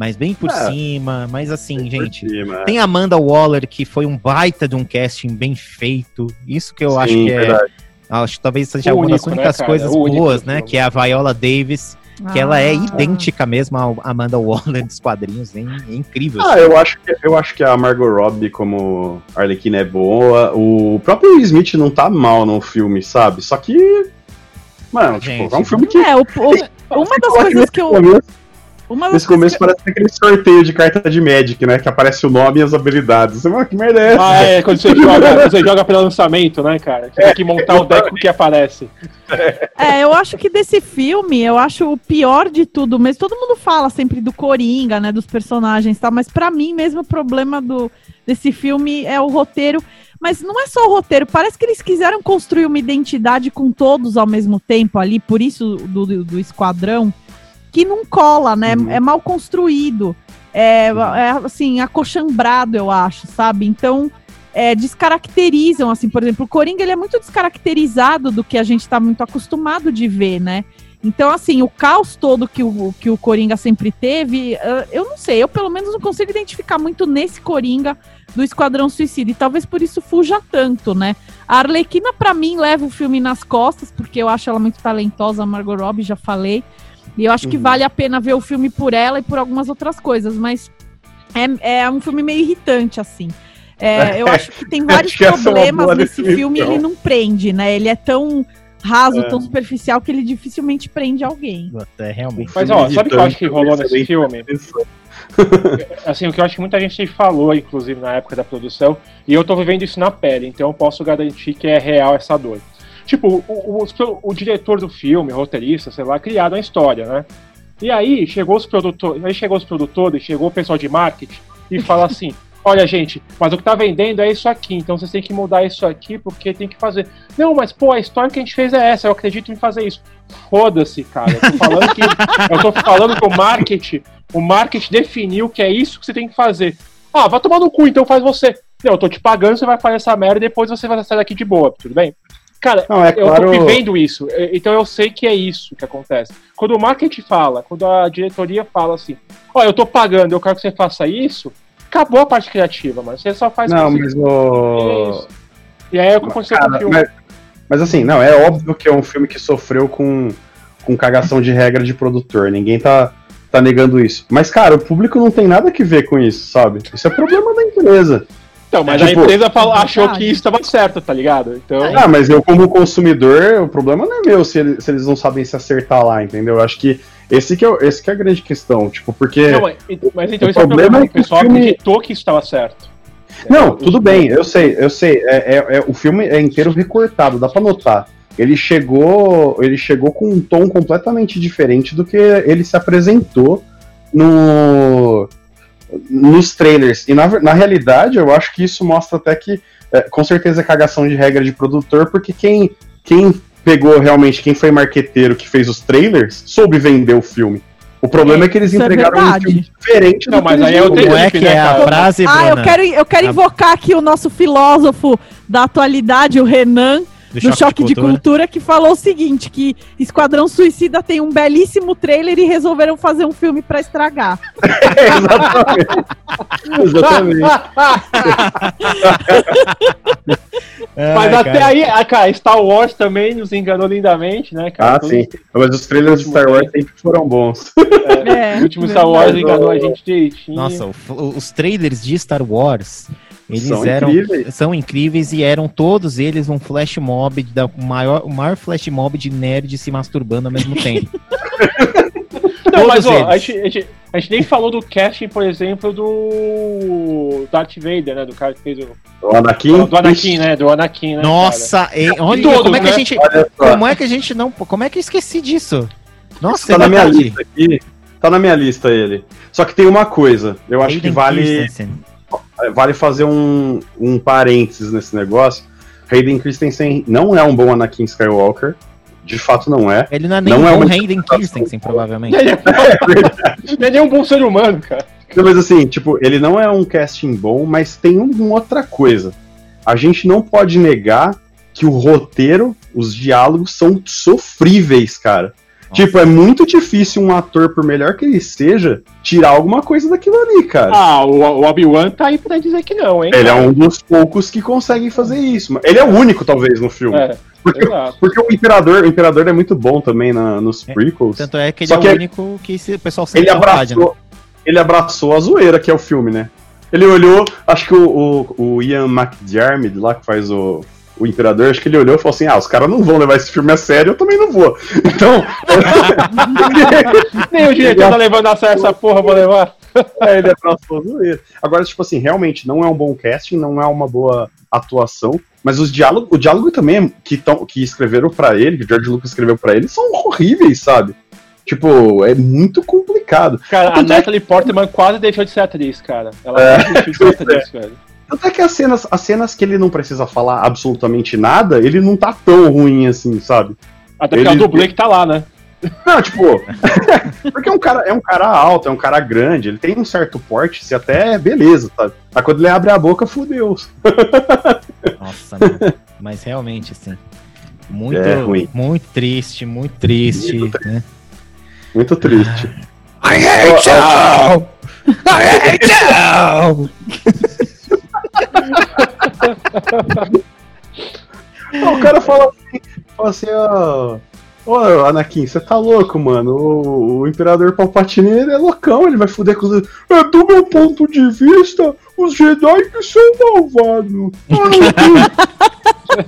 mas bem por é, cima, mas assim, gente, cima, é. tem Amanda Waller que foi um baita de um casting bem feito. Isso que eu Sim, acho que é acho que talvez seja uma das né, únicas né, coisas boas, né, que é a Viola Davis que ah. ela é ah. idêntica mesmo à Amanda Waller dos quadrinhos, é, é incrível. Ah, eu acho, que, eu acho que a Margot Robbie como Arlequina é boa. O próprio Will Smith não tá mal no filme, sabe? Só que. Mano, tipo, é um filme que. É, o, o, uma das coisas que eu. Uma Nesse começo que... parece aquele sorteio de carta de Magic, né? Que aparece o nome e as habilidades. Você fala, que merda é essa? Ah, é, quando você joga, você joga pelo lançamento, né, cara? Você é, tem que montar o deck que aparece. É, eu acho que desse filme, eu acho o pior de tudo mesmo. Todo mundo fala sempre do Coringa, né? Dos personagens e tal, mas para mim mesmo o problema do, desse filme é o roteiro. Mas não é só o roteiro, parece que eles quiseram construir uma identidade com todos ao mesmo tempo ali, por isso do, do, do esquadrão que não cola, né? Uhum. É mal construído. É, uhum. é, assim, acochambrado, eu acho, sabe? Então, é, descaracterizam, assim, por exemplo, o Coringa ele é muito descaracterizado do que a gente está muito acostumado de ver, né? Então, assim, o caos todo que o, que o Coringa sempre teve, eu não sei, eu pelo menos não consigo identificar muito nesse Coringa do Esquadrão Suicida, e talvez por isso fuja tanto, né? A Arlequina, para mim, leva o filme nas costas, porque eu acho ela muito talentosa, a Margot Robbie, já falei. E eu acho que uhum. vale a pena ver o filme por ela e por algumas outras coisas, mas é, é um filme meio irritante, assim. É, eu acho que tem vários que problemas nesse filme e ele não prende, né? Ele é tão raso, é. tão superficial que ele dificilmente prende alguém. É, realmente. Mas ó, sabe o que eu acho que rolou nesse filme? assim, o que eu acho que muita gente falou, inclusive, na época da produção, e eu tô vivendo isso na pele, então eu posso garantir que é real essa dor. Tipo, o, o, o, diretor do filme, roteirista, sei lá, criaram a história, né? E aí chegou os produtores, aí chegou os produtores, chegou o pessoal de marketing e fala assim: olha, gente, mas o que tá vendendo é isso aqui, então vocês têm que mudar isso aqui porque tem que fazer. Não, mas pô, a história que a gente fez é essa, eu acredito em fazer isso. Foda-se, cara. Eu tô falando que. eu tô falando que o marketing, o marketing definiu que é isso que você tem que fazer. Ah, vai tomar no cu, então faz você. Não, eu tô te pagando, você vai fazer essa merda e depois você vai sair daqui de boa, tudo bem? Cara, não, é eu claro... tô vivendo isso, então eu sei que é isso que acontece. Quando o marketing fala, quando a diretoria fala assim, ó, oh, eu tô pagando, eu quero que você faça isso, acabou a parte criativa, mano. Você só faz Não, mas o... E aí é o que aconteceu Cara, com o filme. Mas, mas, assim, não, é óbvio que é um filme que sofreu com, com cagação de regra de produtor. Ninguém tá, tá negando isso. Mas, cara, o público não tem nada que ver com isso, sabe? Isso é problema da empresa. Então, mas é, tipo, a empresa falou, achou que isso estava certo, tá ligado? Então... Ah, mas eu, como consumidor, o problema não é meu se eles, se eles não sabem se acertar lá, entendeu? Eu acho que esse que, é, esse que é a grande questão, tipo, porque. Não, mas, mas então o esse problema é o problema, é que o pessoal filme... acreditou que isso estava certo. Não, tudo bem, eu sei, eu sei. É, é, é, o filme é inteiro recortado, dá pra notar. Ele chegou, ele chegou com um tom completamente diferente do que ele se apresentou no nos trailers. E na, na realidade, eu acho que isso mostra até que, é, com certeza, é cagação de regra de produtor, porque quem, quem pegou realmente, quem foi marqueteiro que fez os trailers, soube vender o filme. O problema é, é que eles é entregaram é um filme diferente Não, do mas aí é o Como é que é a frase, Ah, eu quero, eu quero invocar aqui o nosso filósofo da atualidade, o Renan, do, choque, choque de, cultura. de, cultura. que falou o seguinte: que Esquadrão Suicida tem um belíssimo trailer e resolveram fazer um filme para estragar. Exatamente. Exatamente. Mas até cara. aí, ah, cara, Star Wars também nos enganou lindamente, né, cara? Ah, sim. Mas os trailers de Star Wars sempre foram bons. É, é, o último Star Wars enganou a gente direitinho. Nossa, os trailers de Star Wars eles são eram incríveis. são incríveis e eram todos eles um flash mob da maior o maior flash mob de nerd se masturbando ao mesmo tempo. Não, mas ó, a gente, a, gente, a gente, nem falou do casting, por exemplo, do Darth Vader, né? Do cara que fez o. Do Anakin? Do Anakin, né? Do Anakin, né? Nossa, e, olha, Todos, como é que né? a gente. Como é que a gente não. Como é que eu esqueci disso? Nossa, tá é na minha lista aqui. Tá na minha lista ele. Só que tem uma coisa, eu acho Hayden que vale. Vale fazer um, um parênteses nesse negócio. Hayden Christensen não é um bom Anakin Skywalker. De fato, não é. Ele não é nem não um é bom Hayden Christensen, provavelmente. Ele é, é ele é um bom ser humano, cara. Não, mas assim, tipo, ele não é um casting bom, mas tem uma outra coisa. A gente não pode negar que o roteiro, os diálogos são sofríveis, cara. Tipo, é muito difícil um ator, por melhor que ele seja, tirar alguma coisa daquilo ali, cara. Ah, o, o Obi-Wan tá aí pra dizer que não, hein? Ele é cara. é um dos poucos que conseguem fazer isso. Ele é o único, talvez, no filme. É, porque, porque, o Imperador, o Imperador é muito bom também na, nos é, prequels. É, tanto é que ele é o é único que o pessoal sempre ele abraçou, né? ele abraçou a zoeira, que é o filme, né? Ele olhou, acho que o, o, o Ian McDiarmid lá, que faz o, o Imperador, acho que ele olhou e falou assim: ah, os caras não vão levar esse filme a sério, eu também não vou. Então. Nem o diretor tá levando a sério essa porra, vou levar. É, ele é próximo Agora, tipo assim, realmente não é um bom casting, não é uma boa atuação, mas os diálogos, o diálogo também que, tão, que escreveram para ele, que o George Lucas escreveu para ele, são horríveis, sabe? Tipo, é muito complicado. Cara, a Natalie. Portman quase deixou de ser atriz, cara. Ela é, deixou de ser atriz, é. velho. Tanto é que as cenas, as cenas que ele não precisa falar absolutamente nada, ele não tá tão ruim assim, sabe? Até porque ele... é o dublê que tá lá, né? Não, tipo, porque é um, cara, é um cara alto, é um cara grande, ele tem um certo porte, se até beleza, sabe? Mas quando ele abre a boca, fudeu. Nossa, mano. mas realmente, assim, muito, é ruim. muito triste, muito triste, muito, né? Muito triste. I hate you! I hate you! o cara fala assim, fala assim, ó. Ô, Anakin, você tá louco, mano. O, o Imperador Palpatine é loucão, ele vai foder com os. É, do meu ponto de vista, os Jedi que são malvados.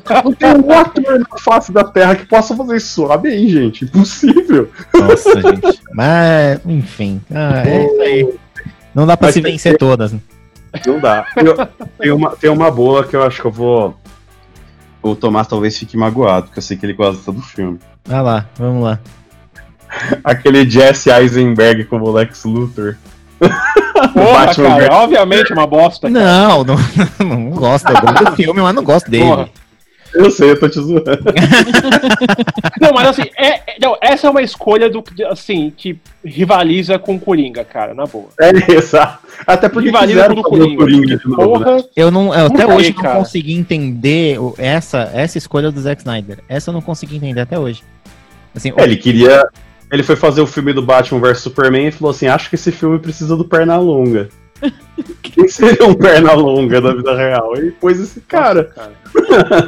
Ah, não tem um ator na face da Terra que possa fazer isso. Sabe aí, gente. Impossível. Nossa, gente. Mas, enfim. Ah, é isso aí. Não dá pra Mas se vencer todas. Né? Não dá. Eu, tem, uma, tem uma boa que eu acho que eu vou. O Tomás talvez fique magoado, porque eu sei que ele gosta do filme. Vai lá, vamos lá. Aquele Jesse Eisenberg como Lex Luthor. Porra, cara, obviamente uma bosta. Cara. Não, não, não gosto. Eu gosto do filme, mas não gosto dele. Porra. Eu sei, eu tô te zoando. não, mas assim, é, é, não, essa é uma escolha do assim, que rivaliza com o Coringa, cara, na boa. É, exato. Até porque rivaliza com o Coringa. Coringa de novo, porra, né? Eu não, eu até hoje não consegui entender essa, essa escolha do Zack Snyder. Essa eu não consegui entender até hoje. Assim, é, ele queria. Ele foi fazer o filme do Batman vs Superman e falou assim: acho que esse filme precisa do perna longa. Quem seria um perna longa da vida real? E pôs esse cara.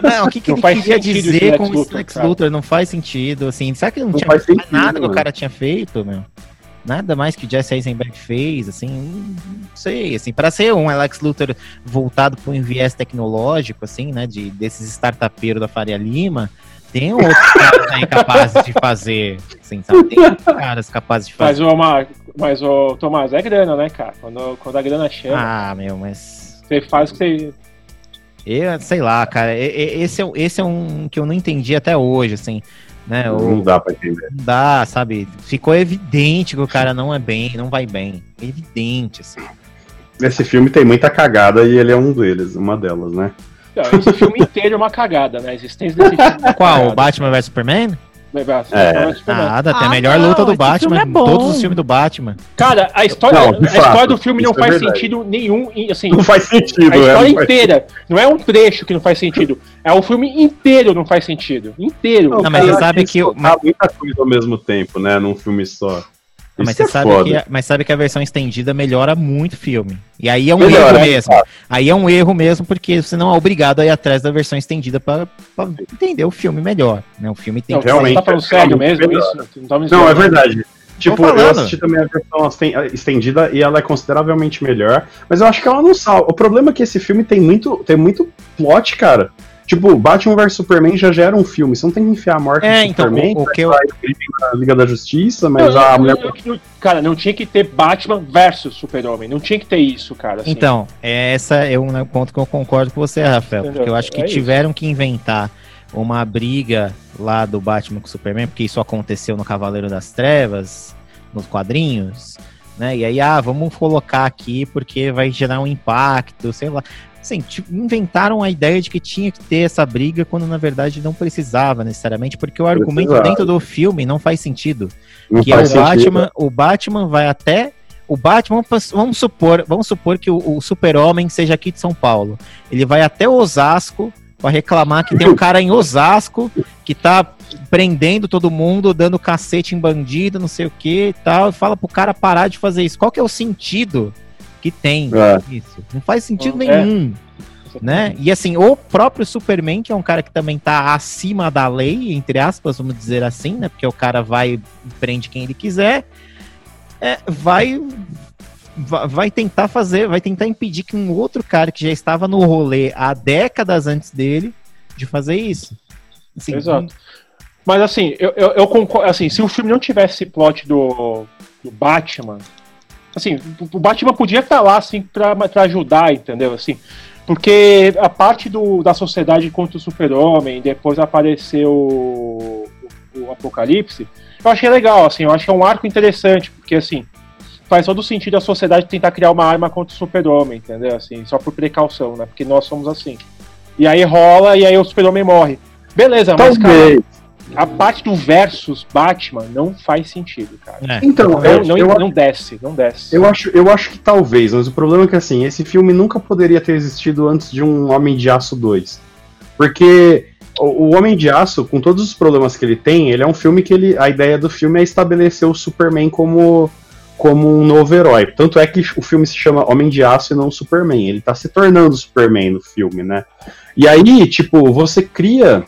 Não, o que, que ele queria dizer com o Lex Luthor? Não faz sentido, assim. Será que não, não tinha faz sentido, nada que o cara tinha feito, meu? Nada mais que o Jesse Eisenberg fez, assim, não sei, assim, para ser um Alex Luthor voltado para um viés tecnológico, assim, né, de, desses startupeiros da Faria Lima, tem outros caras aí capazes de fazer, assim, sabe? Tem outros caras capazes de fazer. Mas o, mas o Tomás, é grana, né, cara? Quando, quando a grana chega. Ah, meu, mas. Você faz o que você. Eu, sei lá, cara. Esse é, esse é um que eu não entendi até hoje, assim. Né? Não dá pra entender. Não dá, sabe? Ficou evidente que o cara não é bem, não vai bem. Evidente, assim. Esse filme tem muita cagada e ele é um deles, uma delas, né? Não, esse filme inteiro é uma cagada, né? A existência desse filme. É Qual? O Batman vs Superman? É. Nada, tem a melhor não, luta do Batman é todos os filmes do Batman. Cara, a história, não, a história do filme não é faz sentido nenhum. Assim, não faz sentido, A história é, inteira. Não é um trecho que não faz sentido. É o filme inteiro não faz sentido. Inteiro. Não, mas você sabe que. Mas... muita coisa ao mesmo tempo, né? Num filme só mas, você é sabe que, a, mas sabe que a versão estendida melhora muito o filme. E aí é um melhora, erro é mesmo. Aí é um erro mesmo, porque você não é obrigado a ir atrás da versão estendida para entender o filme melhor. Né? O filme tem não, que realmente. Você tá falando sério mesmo isso? Não, não é verdade. Tipo, eu assisti também a versão estendida e ela é consideravelmente melhor, mas eu acho que ela não salva. O problema é que esse filme tem muito, tem muito plot, cara. Tipo, Batman vs Superman já gera um filme. Você não tem que enfiar a morte é, do então, Superman, o, o que eu... na Liga da Justiça, mas não, a mulher. Não, cara, não tinha que ter Batman versus Super-Homem. Não tinha que ter isso, cara. Assim. Então, essa é um né, ponto que eu concordo com você, Rafael. Entendeu? Porque eu acho que é tiveram que inventar uma briga lá do Batman com o Superman, porque isso aconteceu no Cavaleiro das Trevas, nos quadrinhos. Né? E aí, ah, vamos colocar aqui porque vai gerar um impacto, sei lá. Assim, tipo, inventaram a ideia de que tinha que ter essa briga quando na verdade não precisava necessariamente, porque o argumento Precisava. dentro do filme não faz sentido. Não que faz é o sentido. Batman, o Batman vai até o Batman, vamos supor, vamos supor que o, o Super-Homem seja aqui de São Paulo. Ele vai até Osasco para reclamar que tem um cara em Osasco que tá prendendo todo mundo, dando cacete em bandido, não sei o que e tal, e fala pro cara parar de fazer isso. Qual que é o sentido que tem é. isso. Não faz sentido é. nenhum. Né? E assim, o próprio Superman, que é um cara que também tá acima da lei, entre aspas, vamos dizer assim, né? Porque o cara vai e prende quem ele quiser, é, vai vai tentar fazer, vai tentar impedir que um outro cara que já estava no rolê há décadas antes dele de fazer isso. Assim, Exato. Mas assim, eu, eu, eu, concordo. Assim, se o filme não tivesse esse plot do, do Batman, assim, o Batman podia estar lá assim pra, pra ajudar, entendeu? Assim, porque a parte do, da sociedade contra o super-homem, depois apareceu o, o, Apocalipse, eu achei legal, assim, eu acho que é um arco interessante, porque assim, faz todo sentido a sociedade tentar criar uma arma contra o super-homem, entendeu? Assim, só por precaução, né? Porque nós somos assim. E aí rola e aí o super-homem morre. Beleza, mas cara, a parte do versus Batman não faz sentido, cara. É. Então, não, eu, não, eu, não desce, não desce. Eu acho, eu acho que talvez, mas o problema é que assim, esse filme nunca poderia ter existido antes de um Homem de Aço 2. Porque o, o Homem de Aço, com todos os problemas que ele tem, ele é um filme que ele, a ideia do filme é estabelecer o Superman como como um novo herói. Tanto é que o filme se chama Homem de Aço e não Superman. Ele tá se tornando Superman no filme, né? E aí, tipo, você cria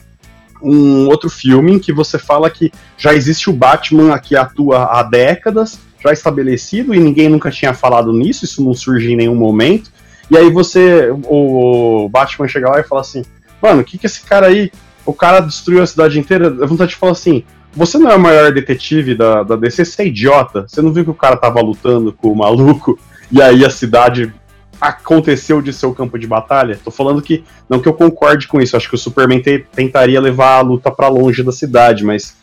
um outro filme em que você fala que já existe o Batman que atua há décadas, já estabelecido, e ninguém nunca tinha falado nisso, isso não surge em nenhum momento. E aí você, o Batman chega lá e fala assim, mano, o que que esse cara aí, o cara destruiu a cidade inteira, a vontade de falar assim, você não é o maior detetive da, da DC, você é idiota, você não viu que o cara tava lutando com o maluco, e aí a cidade aconteceu de ser o campo de batalha. Tô falando que, não que eu concorde com isso, acho que o Superman te, tentaria levar a luta para longe da cidade, mas,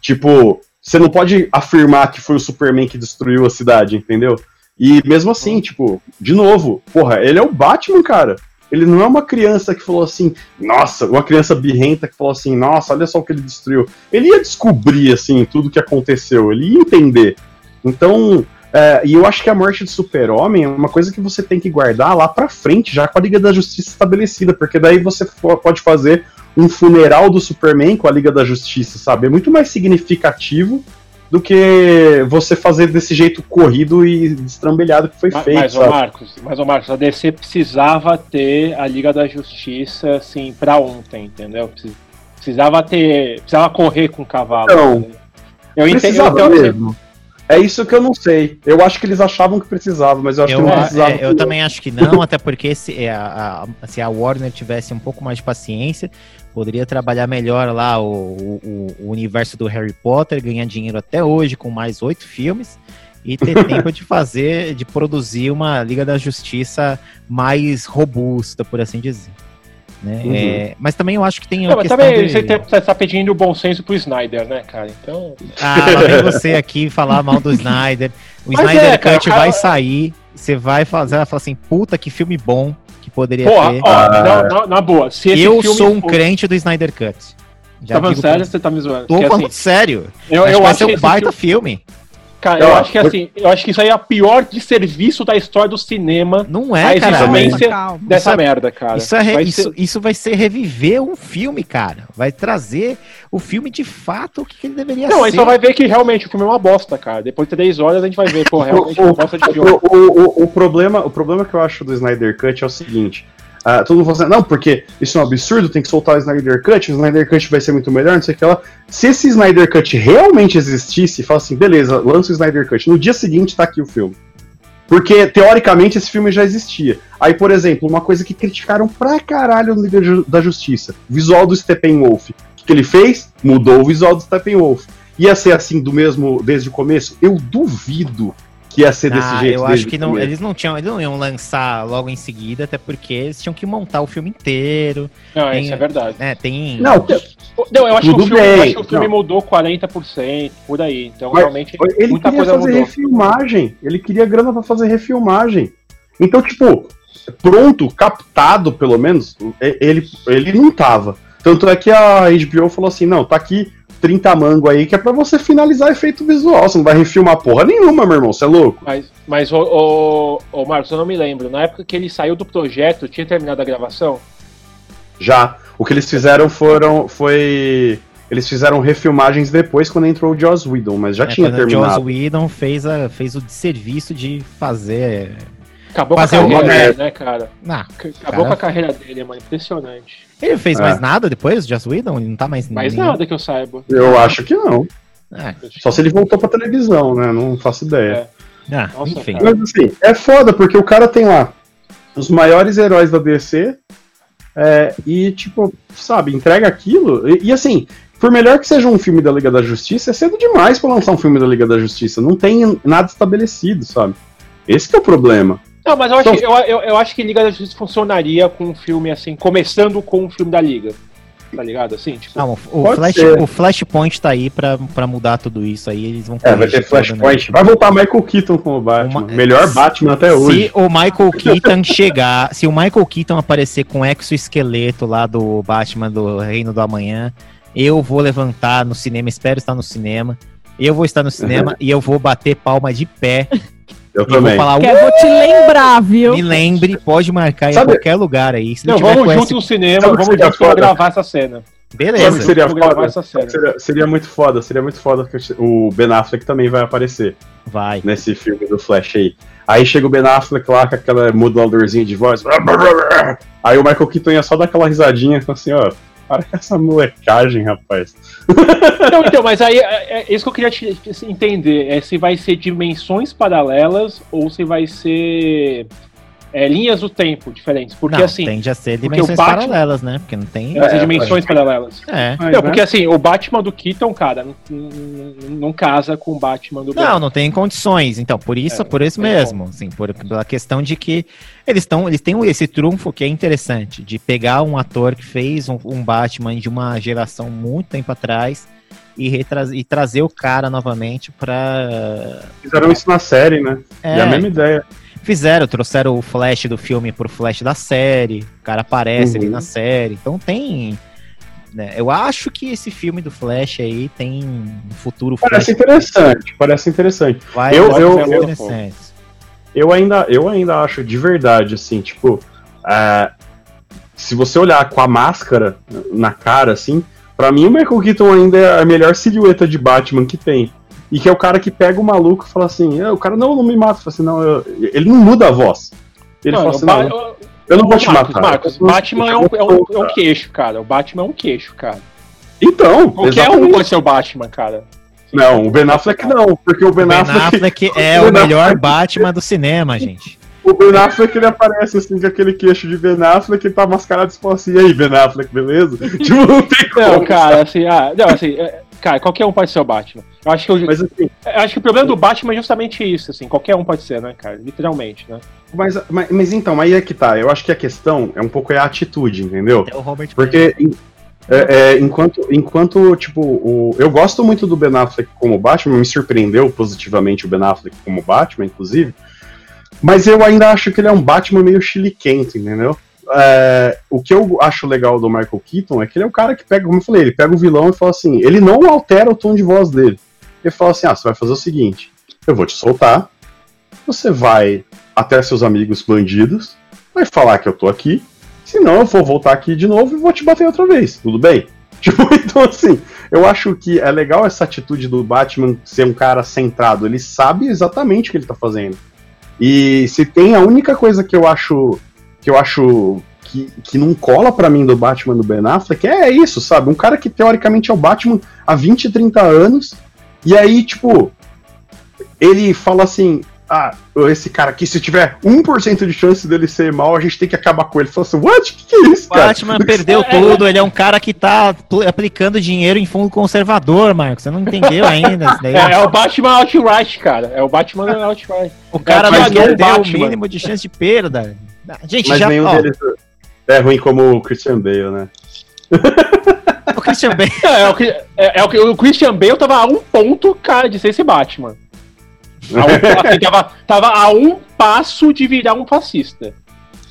tipo, você não pode afirmar que foi o Superman que destruiu a cidade, entendeu? E mesmo assim, uhum. tipo, de novo, porra, ele é o Batman, cara. Ele não é uma criança que falou assim, nossa, uma criança birrenta que falou assim, nossa, olha só o que ele destruiu. Ele ia descobrir, assim, tudo que aconteceu, ele ia entender. Então, é, e eu acho que a morte do super-homem é uma coisa que você tem que guardar lá pra frente, já com a Liga da Justiça estabelecida, porque daí você pode fazer um funeral do Superman com a Liga da Justiça, sabe? É muito mais significativo do que você fazer desse jeito corrido e destrambelhado que foi mas, feito. Mas, ô Marcos, mas, ô Marcos, a DC precisava ter a Liga da Justiça, assim, pra ontem, entendeu? Precisava ter. Precisava correr com o cavalo. Não, eu entendo. Eu, mesmo. É isso que eu não sei. Eu acho que eles achavam que precisava, mas eu acho eu, que não precisava. É, eu também acho que não, até porque se é, a, a, se a Warner tivesse um pouco mais de paciência, poderia trabalhar melhor lá o, o, o universo do Harry Potter, ganhar dinheiro até hoje com mais oito filmes e ter tempo de fazer, de produzir uma Liga da Justiça mais robusta, por assim dizer. Né? Uhum. É, mas também eu acho que tem. Não, mas também de... você está pedindo o bom senso pro Snyder, né, cara? Então. Ah, vem você aqui falar mal do Snyder. O mas Snyder é, cara, Cut cara... vai sair. Você vai fazer, vai falar assim, puta que filme bom que poderia Porra, ter. Ó, ah. na, na, boa. eu sou um for... crente do Snyder Cut. Já tá falando sério você tá me zoando? Tô falando assim, sério. Eu, eu acho que vai ser um baita filme. filme. Cara, eu, eu acho que assim, eu acho que isso aí é a pior de serviço da história do cinema. Não é, a existência cara. dessa isso é, merda, cara. Isso, é, vai isso, ser... isso vai ser reviver um filme, cara. Vai trazer o filme de fato o que ele deveria não, ser. Não, aí só vai ver que realmente o filme é uma bosta, cara. Depois de três horas a gente vai ver, pô, realmente é uma bosta de filme. O, o, o, o, problema, o problema que eu acho do Snyder Cut é o seguinte. Uh, todo mundo fala assim, não, porque isso é um absurdo, tem que soltar o Snyder Cut, o Snyder Cut vai ser muito melhor, não sei o que lá. Se esse Snyder Cut realmente existisse, fala assim, beleza, lança o Snyder Cut. No dia seguinte tá aqui o filme. Porque, teoricamente, esse filme já existia. Aí, por exemplo, uma coisa que criticaram pra caralho no Liga da Justiça: visual do Steppenwolf. O que ele fez? Mudou o visual do Steppenwolf. Ia ser assim do mesmo desde o começo? Eu duvido que ia ser desse ah, jeito. Eu acho que não, eles não tinham, eles não iam lançar logo em seguida, até porque eles tinham que montar o filme inteiro. Não, tem, isso é verdade. É, tem. Não, não eu, acho que o filme, eu acho que o filme mudou 40% por aí. Então, Mas, realmente, ele muita queria coisa fazer mudou. refilmagem. Ele queria grana para fazer refilmagem. Então, tipo, pronto, captado, pelo menos, ele, ele não tava. Tanto é que a HBO falou assim: não, tá aqui 30 mango aí que é pra você finalizar efeito visual. Você não vai refilmar porra nenhuma, meu irmão. Você é louco? Mas, mas o, o, o Marcos, eu não me lembro. Na época que ele saiu do projeto, tinha terminado a gravação? Já. O que eles fizeram foram. Foi. Eles fizeram refilmagens depois quando entrou o Joss Whedon, mas já é, tinha terminado. O Joss Whedon fez, a, fez o desserviço de fazer Acabou com a carreira dele, né, cara? Não, Acabou cara... com a carreira dele, mano. Impressionante. Ele fez é. mais nada depois, Joss Whedon? Ele não tá mais... Mais nenhum. nada que eu saiba. Eu acho que não. É. Só se ele voltou pra televisão, né? Não faço ideia. É. Ah, Nossa, enfim. Cara. Mas assim, é foda, porque o cara tem lá os maiores heróis da DC, É, e, tipo, sabe, entrega aquilo. E, e, assim, por melhor que seja um filme da Liga da Justiça, é cedo demais para lançar um filme da Liga da Justiça. Não tem nada estabelecido, sabe? Esse é o problema. Não, mas eu acho, então, eu, eu, eu acho que Liga da Justiça funcionaria com um filme assim, começando com um filme da Liga tá ligado? Assim, tipo, não, o, Flash, o Flashpoint tá aí pra, pra mudar tudo isso aí, eles vão É, vai ter Flashpoint. Vai voltar Michael Keaton com o Batman. Uma... Melhor Batman até hoje. Se o Michael Keaton chegar, se o Michael Keaton aparecer com o exoesqueleto lá do Batman do Reino do Amanhã, eu vou levantar no cinema, espero estar no cinema. Eu vou estar no cinema e eu vou bater palma de pé eu também. Vou falar, Quero te lembrar, viu? Me lembre, pode marcar Sabe... em qualquer lugar aí. Se não, não vamos junto no cinema, Sabe vamos junto pra gravar essa cena. Beleza. Seria, foda? Seria, seria, muito foda, seria muito foda que o Ben Affleck também vai aparecer. Vai. Nesse filme do Flash aí. Aí chega o Ben Affleck lá com aquela moduladorzinha de voz. Aí o Michael Keaton ia só dar aquela risadinha assim, ó. Para com essa molecagem, rapaz. Não, então, mas aí é, é isso que eu queria te, te, entender. É se vai ser dimensões paralelas ou se vai ser é, linhas do tempo diferentes. Porque não, assim. Tende a ser dimensões Batman, paralelas, né? Porque não tem. Vai ser é, dimensões paralelas. É. Não, porque assim, o Batman do Keaton, cara, não, não, não casa com o Batman do Não, Batman. não tem condições. Então, por isso, é, por isso mesmo. Assim, por, pela questão de que eles estão. Eles têm esse trunfo que é interessante, de pegar um ator que fez um, um Batman de uma geração muito tempo atrás. E, e, trazer o cara novamente pra. Fizeram isso na série, né? É, é a mesma ideia. Fizeram, trouxeram o Flash do filme pro Flash da série, o cara aparece uhum. ali na série. Então tem. Né, eu acho que esse filme do Flash aí tem um futuro. Parece Flash. interessante, parece interessante. Vai, eu, eu, eu, interessante. eu, ainda, eu ainda acho de verdade, assim, tipo. Uh, se você olhar com a máscara na cara, assim, para mim o Michael Keaton ainda é a melhor silhueta de Batman que tem. E que é o cara que pega o maluco e fala assim: é, o cara não, não me mata. Fala assim, não, eu... ele não muda a voz. Ele não, fala assim: não, eu, eu não vou te Marcos, matar. Marcos, Batman é um, é, um, é um queixo, cara. O Batman é um queixo, cara. Então. Qualquer exatamente. um pode ser o Batman, cara. Não, o Ben Affleck não, porque o Ben, ben Affleck, Affleck é o, o melhor Batman do cinema, gente. O Ben Affleck ele aparece assim com aquele queixo de Ben Affleck e tá mascarado e fala assim, e aí, Ben Affleck, beleza? tipo, não tem como. Não, cara, assim, ah, não, assim, é, Cara, qualquer um pode ser o Batman. Eu acho que, eu, mas, assim, eu acho que o problema do Batman é justamente isso, assim, qualquer um pode ser, né, cara? Literalmente, né? Mas, mas, mas então, aí é que tá. Eu acho que a questão é um pouco é a atitude, entendeu? É o Robert Porque é, é, enquanto, enquanto, tipo, o, eu gosto muito do Ben Affleck como Batman, me surpreendeu positivamente o Ben Affleck como Batman, inclusive. Mas eu ainda acho que ele é um Batman meio chiliquento, entendeu? é, o que eu acho legal do Michael Keaton é que ele é o cara que pega, como eu falei, ele pega o vilão e fala assim, ele não altera o tom de voz dele. Ele fala assim, ah, você vai fazer o seguinte, eu vou te soltar, você vai até seus amigos bandidos, vai falar que eu tô aqui, senão eu vou voltar aqui de novo e vou te bater outra vez, tudo bem? Tipo, então assim, eu acho que é legal essa atitude do Batman ser um cara centrado, ele sabe exatamente o que ele tá fazendo. E se tem a única coisa que eu acho que eu acho que, que não cola para mim do Batman do Ben Affleck é isso, sabe? Um cara que teoricamente é o Batman há 20, 30 anos, e aí, tipo, ele fala assim: ah, esse cara aqui, se tiver 1% de chance dele ser mal, a gente tem que acabar com ele. Fala assim, what? Que que é isso, cara? Batman perdeu tudo, ele é um cara que tá aplicando dinheiro em fundo conservador, Marcos. Você não entendeu ainda. É, é, o Batman outright, cara. É o Batman outright. O cara é, não deu o mínimo de chance de perda. Gente, Mas já, nenhum ó, deles é ruim como o Christian Bale, né? o Christian Bale. É, é, o, é, é, o, o Christian Bale tava a um ponto, cara, de ser esse Batman. A um, assim, tava, tava a um passo de virar um fascista.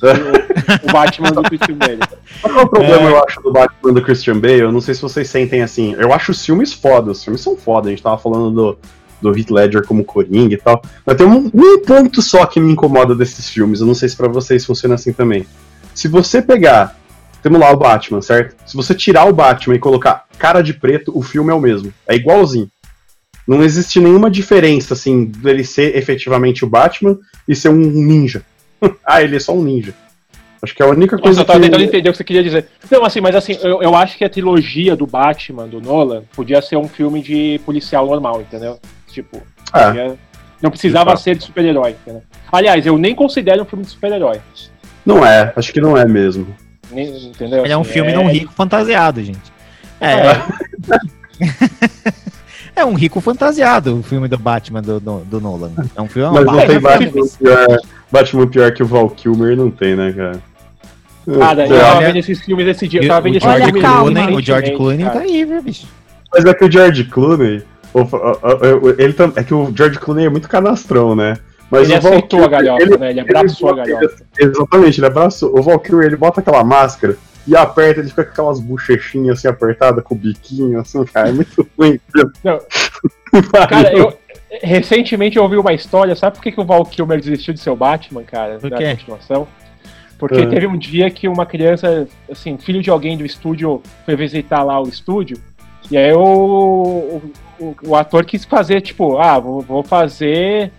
o, o Batman do Christian Bale. Qual é o problema, é... eu acho, do Batman do Christian Bale? Eu não sei se vocês sentem assim. Eu acho os filmes foda, os filmes são foda. A gente tava falando do, do Heath Ledger como Coringa e tal. Mas tem um, um ponto só que me incomoda desses filmes. Eu não sei se para vocês funciona assim também. Se você pegar, temos lá o Batman, certo? Se você tirar o Batman e colocar cara de preto, o filme é o mesmo. É igualzinho. Não existe nenhuma diferença, assim, dele ser efetivamente o Batman e ser um ninja. ah, ele é só um ninja. Acho que é a única coisa. Nossa, eu tava que... tentando entender o que você queria dizer. Não, assim, mas assim, eu, eu acho que a trilogia do Batman, do Nolan, podia ser um filme de policial normal, entendeu? Tipo, é. não precisava ser de super-herói. Aliás, eu nem considero um filme de super-herói. Não é, acho que não é mesmo. Entendeu? Ele é um assim, filme é... de um rico fantasiado, gente. É. é. é um rico fantasiado o filme do Batman do, do, do Nolan. É um filme. Mas não tem Batman pior, Batman pior que o Val Kilmer, não tem, né, cara? Cara, eu tava vendo esses filmes esse dia. Eu tava vendo esses filmes Clooney, O George Clooney tá aí, viu, bicho? Mas é que o George Clooney. Ele, é que o George Clooney é muito canastrão, né? Mas ele aceitou a galhofa, ele, né? Ele abraçou ele, a galhofa. Exatamente, ele abraçou. O Valkyrie, ele bota aquela máscara e aperta, ele fica com aquelas bochechinhas assim apertadas, com o biquinho, assim, cara, é muito ruim. Não. cara, eu, recentemente eu ouvi uma história, sabe por que, que o Val Kilmer desistiu de ser o Batman, cara, por na continuação? Porque uhum. teve um dia que uma criança, assim, filho de alguém do estúdio, foi visitar lá o estúdio, e aí o, o, o, o ator quis fazer, tipo, ah, vou, vou fazer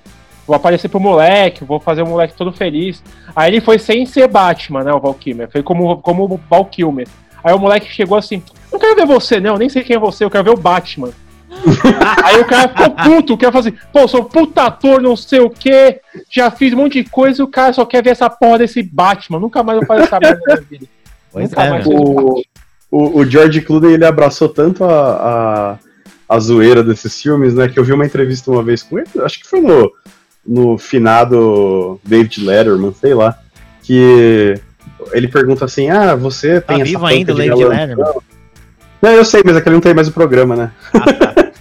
vou aparecer pro moleque, vou fazer o moleque todo feliz. Aí ele foi sem ser Batman, né, o Val Kilmer, foi como, como o Val Kilmer. Aí o moleque chegou assim, não quero ver você não, nem sei quem é você, eu quero ver o Batman. Aí o cara ficou puto, quer fazer, pô, sou puta ator, não sei o que, já fiz um monte de coisa e o cara só quer ver essa porra desse Batman, nunca mais vou fazer essa merda na minha vida. Pois nunca é, mais o, o, o, George Clooney, ele abraçou tanto a, a, a zoeira desses filmes, né, que eu vi uma entrevista uma vez com ele, acho que foi no no finado David Letterman, sei lá, que ele pergunta assim: Ah, você tem tá essa vivo ainda o David Letterman? Não, eu sei, mas é que ele não tem mais o programa, né? Ah, tá.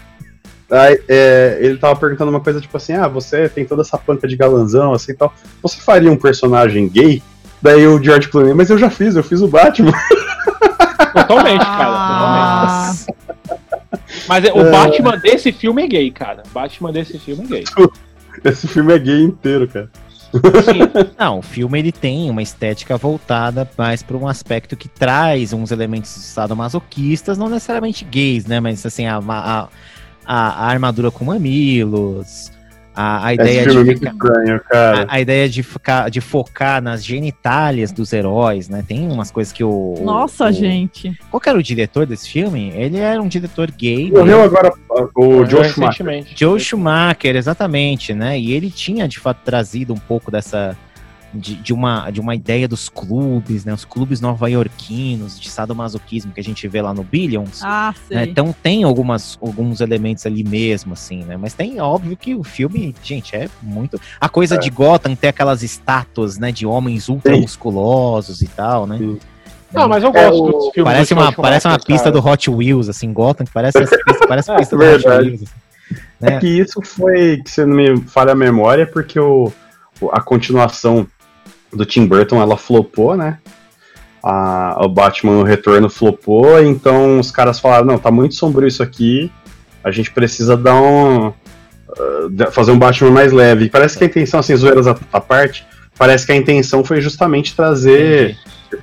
Aí, é, ele tava perguntando uma coisa tipo assim: Ah, você tem toda essa panca de galanzão, assim tal. Você faria um personagem gay? Daí o George Clooney, mas eu já fiz, eu fiz o Batman. Totalmente, cara, ah. totalmente. Mas é, o é... Batman desse filme é gay, cara. Batman desse filme é gay. Esse filme é gay inteiro, cara. Sim. Não, o filme ele tem uma estética voltada mais para um aspecto que traz uns elementos sadomasoquistas, não necessariamente gays, né? Mas assim, a, a, a, a armadura com mamilos, a, a ideia de ficar, estranho, a, a, ideia de ficar de focar nas genitálias dos heróis, né? Tem umas coisas que o Nossa, o, gente. Qual era o diretor desse filme? Ele era um diretor gay. Morreu né? agora o Joe Schumacher. Joe Schumacher, exatamente, né? E ele tinha de fato trazido um pouco dessa de, de, uma, de uma ideia dos clubes, né? Os clubes nova-iorquinos, de sadomasoquismo que a gente vê lá no Billions. Ah, né? Então tem algumas, alguns elementos ali mesmo, assim, né? Mas tem, óbvio, que o filme, gente, é muito. A coisa é. de Gotham ter aquelas estátuas, né? De homens ultra musculosos e tal, né? Sim. Não, mas eu gosto é, dos filmes. Parece uma, parece uma pista do Hot Wheels, assim, Gotham, que parece, pista, parece a pista do Hot Wheels. Assim, né? É que isso foi, que você não me falha a memória, porque o, a continuação do Tim Burton, ela flopou, né? A, o Batman o Retorno flopou, então os caras falaram, não, tá muito sombrio isso aqui, a gente precisa dar um... Uh, fazer um Batman mais leve. E parece que a intenção, assim, zoeiras à, à parte, parece que a intenção foi justamente trazer...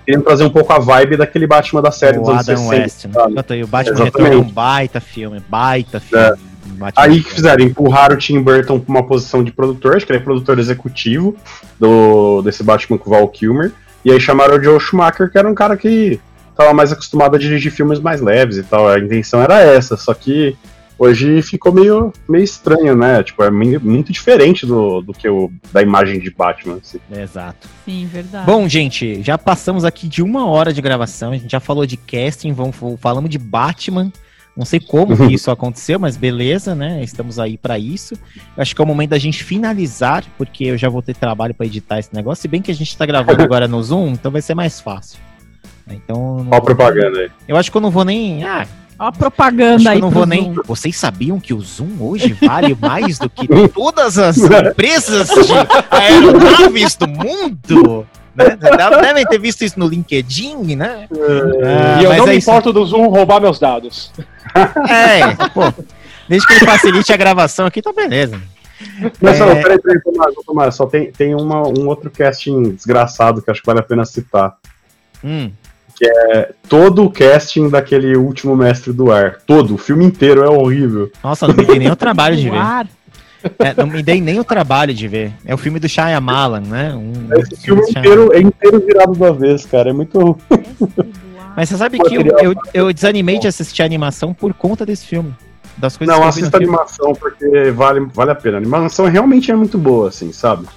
Queriam trazer um pouco a vibe daquele Batman da série o dos anos Adam 60. West, né? O Batman Retorno é um baita filme, baita filme. É. Aí que fizeram, empurraram o Tim Burton pra uma posição de produtor, acho que ele é produtor executivo do, desse Batman com o Val Kilmer. E aí chamaram o Joe Schumacher, que era um cara que tava mais acostumado a dirigir filmes mais leves e tal. A intenção era essa, só que hoje ficou meio, meio estranho, né? Tipo, é muito diferente do, do que o da imagem de Batman. Assim. Exato. Sim, verdade. Bom, gente, já passamos aqui de uma hora de gravação. A gente já falou de casting, vamos, falamos de Batman. Não sei como que isso aconteceu, mas beleza, né? Estamos aí para isso. Eu acho que é o momento da gente finalizar, porque eu já vou ter trabalho para editar esse negócio. Se bem que a gente está gravando agora no Zoom, então vai ser mais fácil. Então. Olha a propaganda aí. Eu acho que eu não vou nem. Ah, Olha a propaganda aí. Eu não vou nem. Vocês sabiam que o Zoom hoje vale mais do que todas as empresas de aeronaves do mundo? Né? Devem ter visto isso no LinkedIn, né? É, e eu não me é importo do Zoom roubar meus dados. É, pô. Desde que ele facilite a gravação aqui, tá beleza. Mas, é... peraí, peraí, Tomás, Tomás, só tem, tem uma, um outro casting desgraçado que acho que vale a pena citar. Hum. Que é todo o casting daquele último mestre do ar. Todo, o filme inteiro é horrível. Nossa, não me dei nem o trabalho de ver. É, não me dei nem o trabalho de ver. É o filme do Shyamalan, né? Um, Esse filme, filme inteiro, é inteiro virado uma vez, cara. É muito. Mas você sabe que eu, eu, eu, desanimei de assistir a animação por conta desse filme. Das coisas não, assista a animação porque vale, vale a pena. A animação realmente é muito boa, assim, sabe?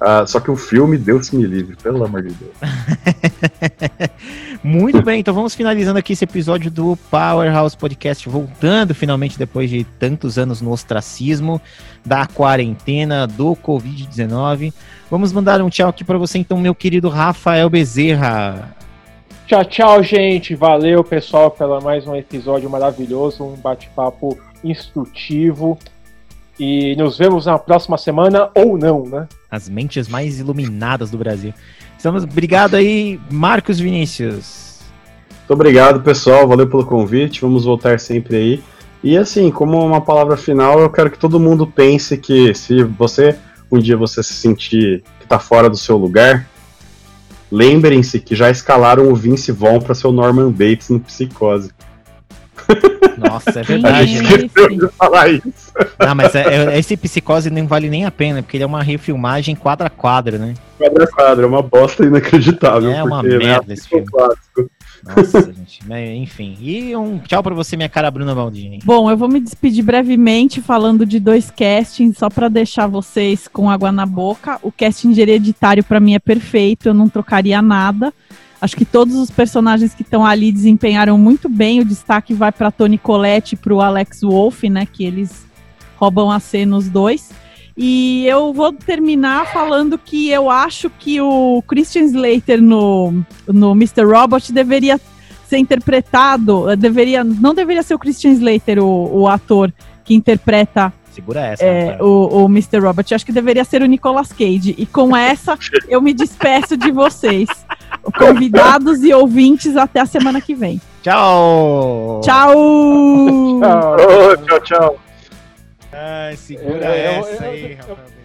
Uh, só que o filme, Deus me livre, pelo amor de Deus. Muito bem, então vamos finalizando aqui esse episódio do Powerhouse Podcast, voltando finalmente depois de tantos anos no ostracismo, da quarentena, do Covid-19. Vamos mandar um tchau aqui para você, então, meu querido Rafael Bezerra. Tchau, tchau, gente. Valeu, pessoal, pela mais um episódio maravilhoso, um bate-papo instrutivo. E nos vemos na próxima semana ou não, né? As mentes mais iluminadas do Brasil. Estamos, obrigado aí, Marcos Vinícius. Muito obrigado, pessoal. Valeu pelo convite. Vamos voltar sempre aí. E assim, como uma palavra final, eu quero que todo mundo pense que se você um dia você se sentir que está fora do seu lugar, lembrem-se que já escalaram o Vince Vaughn para ser o Norman Bates no Psicose. Nossa, é verdade. A gente esqueceu de falar isso. Não, mas é, é, esse psicose não vale nem a pena, porque ele é uma refilmagem quadra a quadra, né? Quadra a quadra, é uma bosta inacreditável. É uma porque, né, merda né, esse filme. Clássico. Nossa, gente. Enfim. E um tchau pra você, minha cara Bruna Baldini. Bom, eu vou me despedir brevemente falando de dois castings, só para deixar vocês com água na boca. O casting hereditário para mim é perfeito, eu não trocaria nada. Acho que todos os personagens que estão ali desempenharam muito bem. O destaque vai para Tony Collette e para o Alex Wolff, né? Que eles roubam a cena os dois. E eu vou terminar falando que eu acho que o Christian Slater no, no Mr. Robot deveria ser interpretado, deveria, não deveria ser o Christian Slater, o, o ator que interpreta Segura essa. É, o, o Mr. Robot. Acho que deveria ser o Nicolas Cage. E com essa, eu me despeço de vocês. Convidados e ouvintes, até a semana que vem. Tchau! Tchau! tchau, tchau, tchau. Ai, segura eu, essa eu, aí, rapaz.